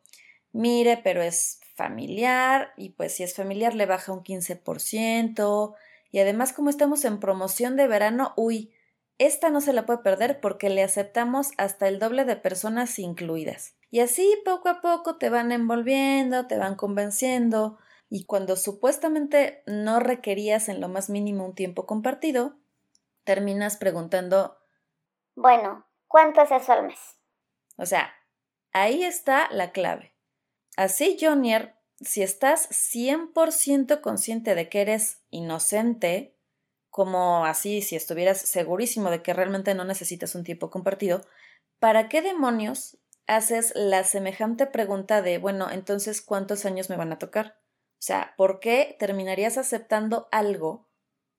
mire, pero es familiar y pues si es familiar le baja un 15% y además como estamos en promoción de verano, uy, esta no se la puede perder porque le aceptamos hasta el doble de personas incluidas. Y así poco a poco te van envolviendo, te van convenciendo y cuando supuestamente no requerías en lo más mínimo un tiempo compartido, terminas preguntando Bueno, ¿cuánto es eso al mes? O sea, ahí está la clave. Así, Jonier, si estás 100% consciente de que eres inocente, como así si estuvieras segurísimo de que realmente no necesitas un tiempo compartido, ¿para qué demonios haces la semejante pregunta de, bueno, entonces, ¿cuántos años me van a tocar? O sea, ¿por qué terminarías aceptando algo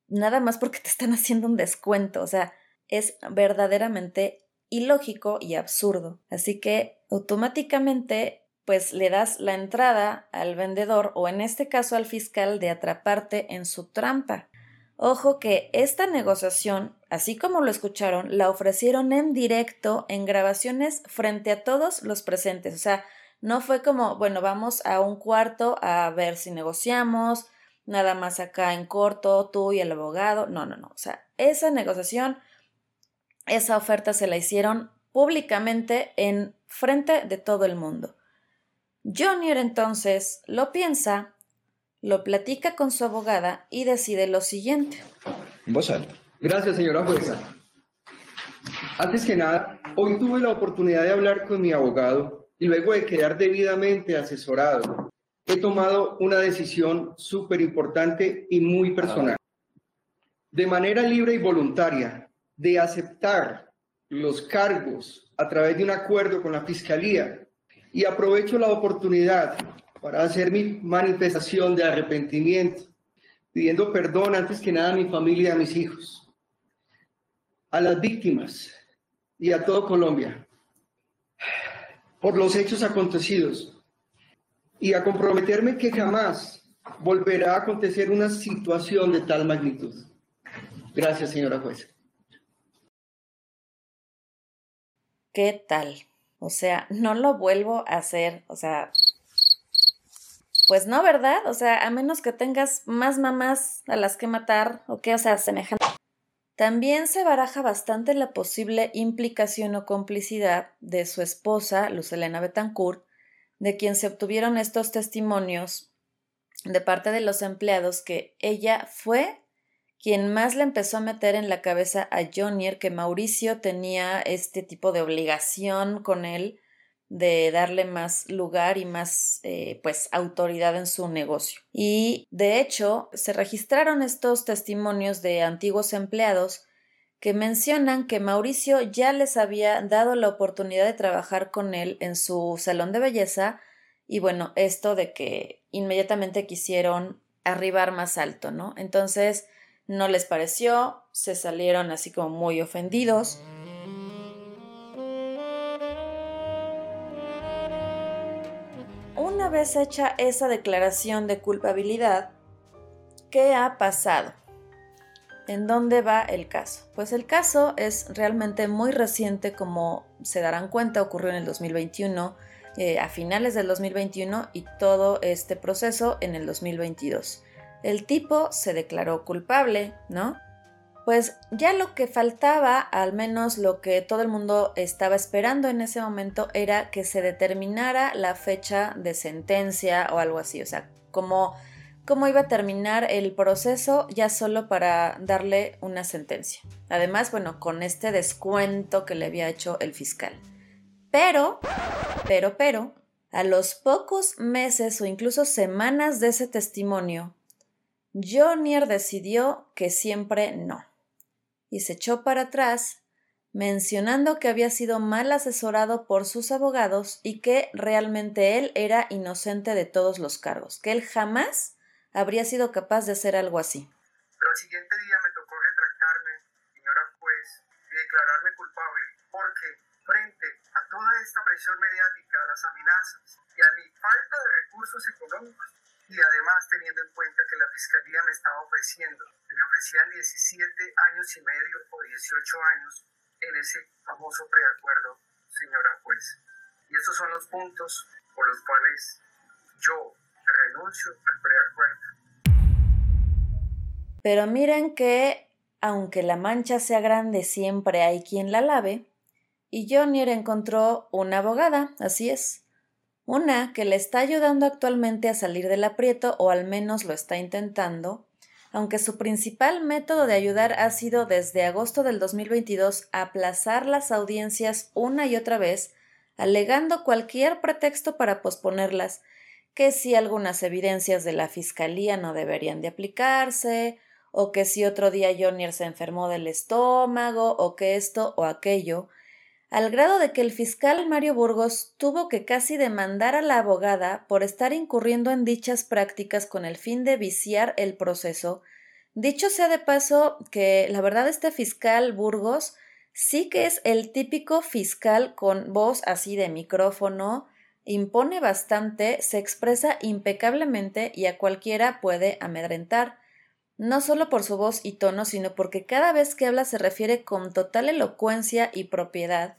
nada más porque te están haciendo un descuento? O sea, es verdaderamente ilógico y absurdo. Así que automáticamente pues le das la entrada al vendedor o en este caso al fiscal de atraparte en su trampa. Ojo que esta negociación, así como lo escucharon, la ofrecieron en directo en grabaciones frente a todos los presentes. O sea, no fue como, bueno, vamos a un cuarto a ver si negociamos, nada más acá en corto, tú y el abogado. No, no, no. O sea, esa negociación, esa oferta se la hicieron públicamente en frente de todo el mundo. Junior entonces lo piensa, lo platica con su abogada y decide lo siguiente. En voz alta. Gracias, señora jueza. Antes que nada, hoy tuve la oportunidad de hablar con mi abogado y luego de quedar debidamente asesorado, he tomado una decisión súper importante y muy personal. De manera libre y voluntaria, de aceptar los cargos a través de un acuerdo con la Fiscalía y aprovecho la oportunidad para hacer mi manifestación de arrepentimiento, pidiendo perdón antes que nada a mi familia y a mis hijos, a las víctimas y a todo Colombia por los hechos acontecidos y a comprometerme que jamás volverá a acontecer una situación de tal magnitud. Gracias, señora jueza. ¿Qué tal? O sea, no lo vuelvo a hacer. O sea, pues no, ¿verdad? O sea, a menos que tengas más mamás a las que matar o que, o sea, semejante. También se baraja bastante la posible implicación o complicidad de su esposa, Luz Elena Betancourt, de quien se obtuvieron estos testimonios de parte de los empleados que ella fue quien más le empezó a meter en la cabeza a Jonier que Mauricio tenía este tipo de obligación con él de darle más lugar y más eh, pues autoridad en su negocio. Y de hecho se registraron estos testimonios de antiguos empleados que mencionan que Mauricio ya les había dado la oportunidad de trabajar con él en su salón de belleza y bueno, esto de que inmediatamente quisieron arribar más alto, ¿no? Entonces, no les pareció, se salieron así como muy ofendidos. Una vez hecha esa declaración de culpabilidad, ¿qué ha pasado? ¿En dónde va el caso? Pues el caso es realmente muy reciente, como se darán cuenta, ocurrió en el 2021, eh, a finales del 2021 y todo este proceso en el 2022 el tipo se declaró culpable, ¿no? Pues ya lo que faltaba, al menos lo que todo el mundo estaba esperando en ese momento, era que se determinara la fecha de sentencia o algo así, o sea, cómo, cómo iba a terminar el proceso ya solo para darle una sentencia. Además, bueno, con este descuento que le había hecho el fiscal. Pero, pero, pero, a los pocos meses o incluso semanas de ese testimonio, Jonier decidió que siempre no, y se echó para atrás, mencionando que había sido mal asesorado por sus abogados y que realmente él era inocente de todos los cargos, que él jamás habría sido capaz de hacer algo así. Pero al siguiente día me tocó retractarme, señora juez, y declararme culpable, porque frente a toda esta presión mediática, las amenazas y a mi falta de recursos económicos, y además teniendo en cuenta que la fiscalía me estaba ofreciendo, me ofrecían 17 años y medio o 18 años en ese famoso preacuerdo, señora juez. Y estos son los puntos por los cuales yo renuncio al preacuerdo. Pero miren que, aunque la mancha sea grande, siempre hay quien la lave, y Jonier encontró una abogada, así es, una que le está ayudando actualmente a salir del aprieto o al menos lo está intentando, aunque su principal método de ayudar ha sido desde agosto del 2022 aplazar las audiencias una y otra vez, alegando cualquier pretexto para posponerlas, que si algunas evidencias de la Fiscalía no deberían de aplicarse, o que si otro día Jonier se enfermó del estómago, o que esto o aquello, al grado de que el fiscal Mario Burgos tuvo que casi demandar a la abogada por estar incurriendo en dichas prácticas con el fin de viciar el proceso. Dicho sea de paso que la verdad este fiscal Burgos sí que es el típico fiscal con voz así de micrófono, impone bastante, se expresa impecablemente y a cualquiera puede amedrentar no solo por su voz y tono, sino porque cada vez que habla se refiere con total elocuencia y propiedad,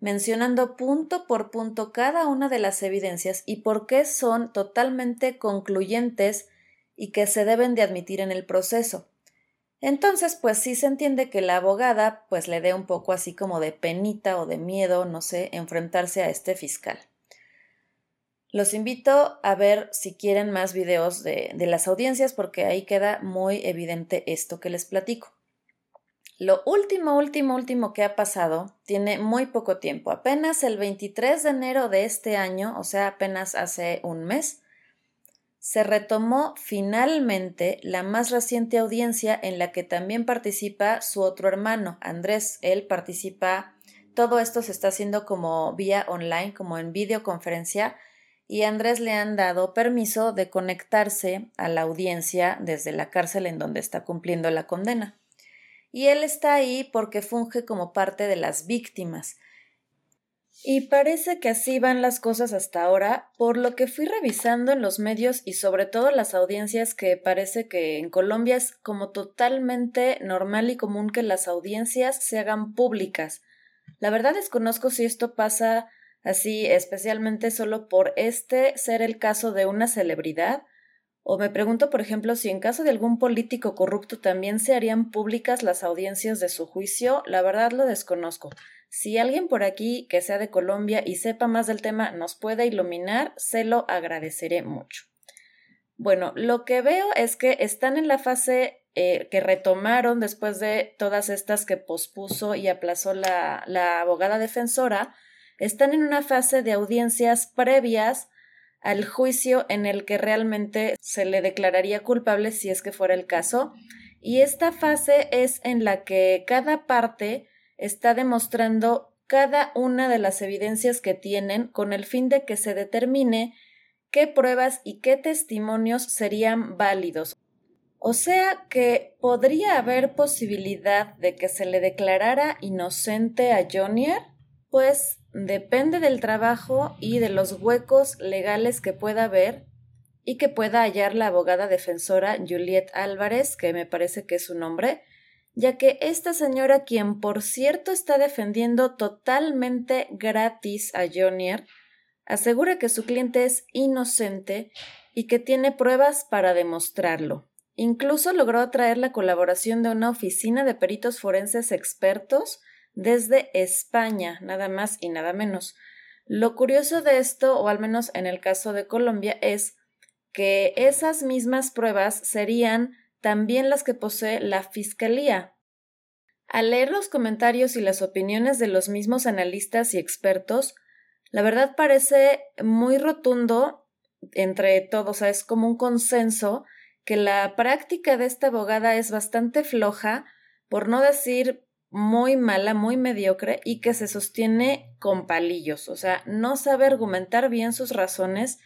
mencionando punto por punto cada una de las evidencias y por qué son totalmente concluyentes y que se deben de admitir en el proceso. Entonces, pues sí se entiende que la abogada pues le dé un poco así como de penita o de miedo, no sé, enfrentarse a este fiscal. Los invito a ver si quieren más videos de, de, las audiencias porque ahí queda muy evidente esto que les platico. Lo último, último, último que ha pasado tiene muy poco tiempo. Apenas el 23 de enero de este año, o sea, apenas hace un mes, se retomó finalmente la más reciente audiencia en la que también participa su otro hermano, Andrés. Él participa, todo esto se está haciendo como vía online, como en videoconferencia y Andrés le han dado permiso de conectarse a la audiencia desde la cárcel en donde está cumpliendo la condena. Y él está ahí porque funge como parte de las víctimas. Y parece que así van las cosas hasta ahora, por lo que fui revisando en los medios y sobre todo las audiencias que parece que en Colombia es como totalmente normal y común que las audiencias se hagan públicas. La verdad desconozco si esto pasa así especialmente solo por este ser el caso de una celebridad? O me pregunto, por ejemplo, si en caso de algún político corrupto también se harían públicas las audiencias de su juicio, la verdad lo desconozco. Si alguien por aquí que sea de Colombia y sepa más del tema nos puede iluminar, se lo agradeceré mucho. Bueno, lo que veo es que están en la fase eh, que retomaron después de todas estas que pospuso y aplazó la, la abogada defensora, están en una fase de audiencias previas al juicio en el que realmente se le declararía culpable si es que fuera el caso. Y esta fase es en la que cada parte está demostrando cada una de las evidencias que tienen con el fin de que se determine qué pruebas y qué testimonios serían válidos. O sea que podría haber posibilidad de que se le declarara inocente a Jonier, pues depende del trabajo y de los huecos legales que pueda haber y que pueda hallar la abogada defensora Juliet Álvarez, que me parece que es su nombre, ya que esta señora, quien por cierto está defendiendo totalmente gratis a Jonier, asegura que su cliente es inocente y que tiene pruebas para demostrarlo. Incluso logró atraer la colaboración de una oficina de peritos forenses expertos desde España, nada más y nada menos. Lo curioso de esto, o al menos en el caso de Colombia, es que esas mismas pruebas serían también las que posee la Fiscalía. Al leer los comentarios y las opiniones de los mismos analistas y expertos, la verdad parece muy rotundo entre todos, es como un consenso que la práctica de esta abogada es bastante floja, por no decir muy mala, muy mediocre y que se sostiene con palillos, o sea, no sabe argumentar bien sus razones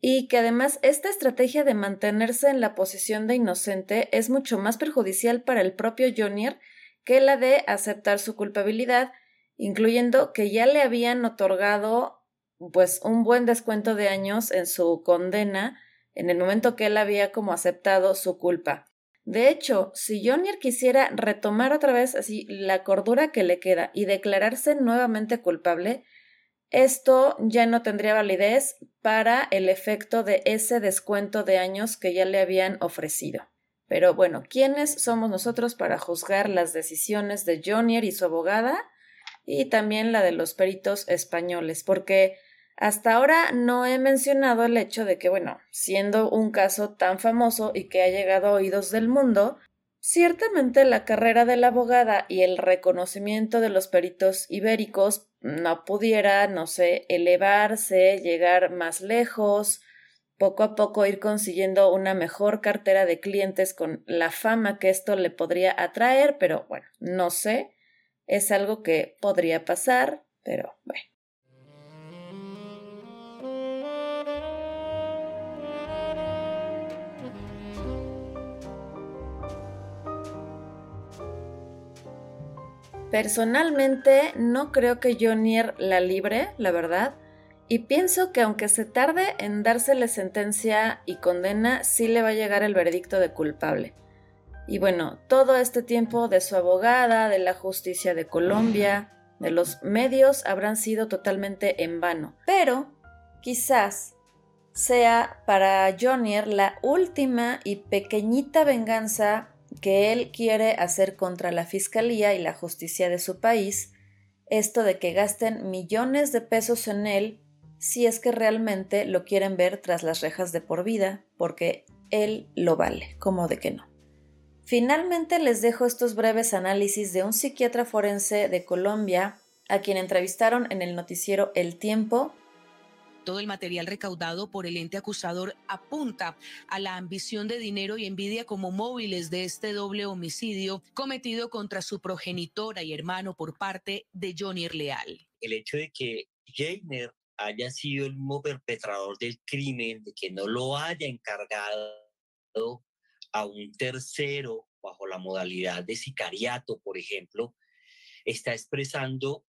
y que además esta estrategia de mantenerse en la posición de inocente es mucho más perjudicial para el propio Jonier que la de aceptar su culpabilidad, incluyendo que ya le habían otorgado pues un buen descuento de años en su condena en el momento que él había como aceptado su culpa. De hecho, si Jonier quisiera retomar otra vez así la cordura que le queda y declararse nuevamente culpable, esto ya no tendría validez para el efecto de ese descuento de años que ya le habían ofrecido. Pero bueno, ¿quiénes somos nosotros para juzgar las decisiones de Jonier y su abogada? Y también la de los peritos españoles, porque hasta ahora no he mencionado el hecho de que, bueno, siendo un caso tan famoso y que ha llegado a oídos del mundo, ciertamente la carrera de la abogada y el reconocimiento de los peritos ibéricos no pudiera, no sé, elevarse, llegar más lejos, poco a poco ir consiguiendo una mejor cartera de clientes con la fama que esto le podría atraer, pero bueno, no sé, es algo que podría pasar, pero bueno. Personalmente no creo que Jonier la libre, la verdad, y pienso que aunque se tarde en dársele sentencia y condena, sí le va a llegar el veredicto de culpable. Y bueno, todo este tiempo de su abogada, de la justicia de Colombia, de los medios habrán sido totalmente en vano. Pero quizás sea para Jonier la última y pequeñita venganza que él quiere hacer contra la Fiscalía y la justicia de su país, esto de que gasten millones de pesos en él si es que realmente lo quieren ver tras las rejas de por vida, porque él lo vale, como de que no. Finalmente les dejo estos breves análisis de un psiquiatra forense de Colombia, a quien entrevistaron en el noticiero El Tiempo todo el material recaudado por el ente acusador apunta a la ambición de dinero y envidia como móviles de este doble homicidio cometido contra su progenitora y hermano por parte de Johnny Leal. El hecho de que Jainer haya sido el mismo perpetrador del crimen, de que no lo haya encargado a un tercero bajo la modalidad de sicariato, por ejemplo, está expresando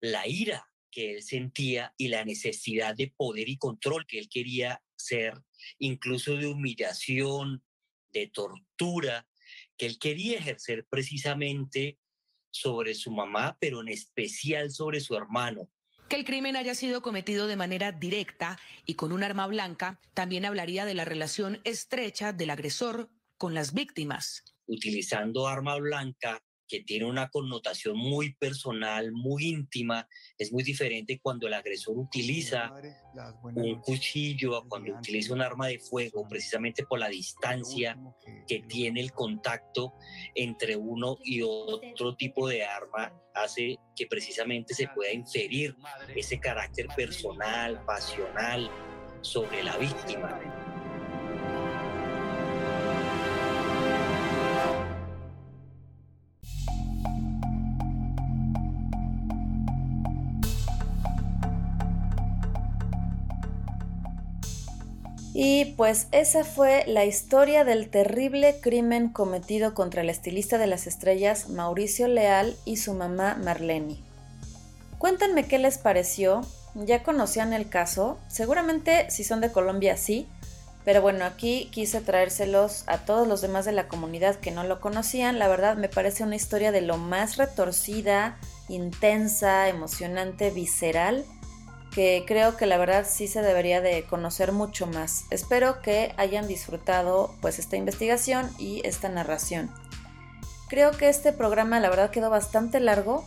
la ira que él sentía y la necesidad de poder y control que él quería ser, incluso de humillación, de tortura, que él quería ejercer precisamente sobre su mamá, pero en especial sobre su hermano. Que el crimen haya sido cometido de manera directa y con un arma blanca también hablaría de la relación estrecha del agresor con las víctimas. Utilizando arma blanca que tiene una connotación muy personal, muy íntima. Es muy diferente cuando el agresor utiliza un cuchillo, cuando utiliza un arma de fuego, precisamente por la distancia que tiene el contacto entre uno y otro tipo de arma, hace que precisamente se pueda inferir ese carácter personal, pasional sobre la víctima. Y pues esa fue la historia del terrible crimen cometido contra el estilista de las estrellas Mauricio Leal y su mamá Marlene. Cuéntenme qué les pareció, ya conocían el caso, seguramente si son de Colombia sí, pero bueno, aquí quise traérselos a todos los demás de la comunidad que no lo conocían, la verdad me parece una historia de lo más retorcida, intensa, emocionante, visceral que creo que la verdad sí se debería de conocer mucho más. Espero que hayan disfrutado pues esta investigación y esta narración. Creo que este programa la verdad quedó bastante largo,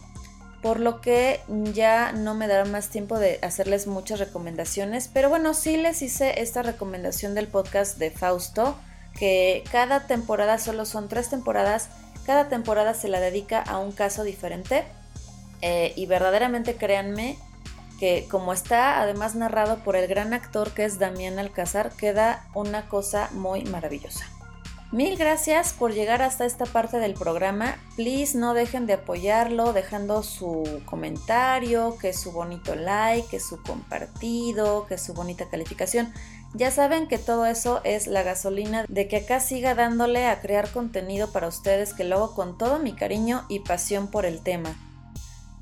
por lo que ya no me dará más tiempo de hacerles muchas recomendaciones, pero bueno, sí les hice esta recomendación del podcast de Fausto, que cada temporada solo son tres temporadas, cada temporada se la dedica a un caso diferente eh, y verdaderamente créanme, que como está además narrado por el gran actor que es Damián Alcázar, queda una cosa muy maravillosa. Mil gracias por llegar hasta esta parte del programa. Please no dejen de apoyarlo dejando su comentario, que su bonito like, que su compartido, que su bonita calificación. Ya saben que todo eso es la gasolina de que acá siga dándole a crear contenido para ustedes que lo hago con todo mi cariño y pasión por el tema.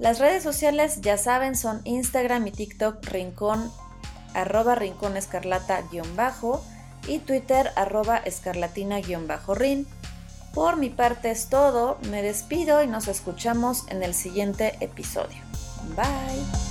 Las redes sociales ya saben son Instagram y TikTok rincón arroba rincón escarlata guion bajo y Twitter arroba escarlatina-rin. Por mi parte es todo, me despido y nos escuchamos en el siguiente episodio. Bye.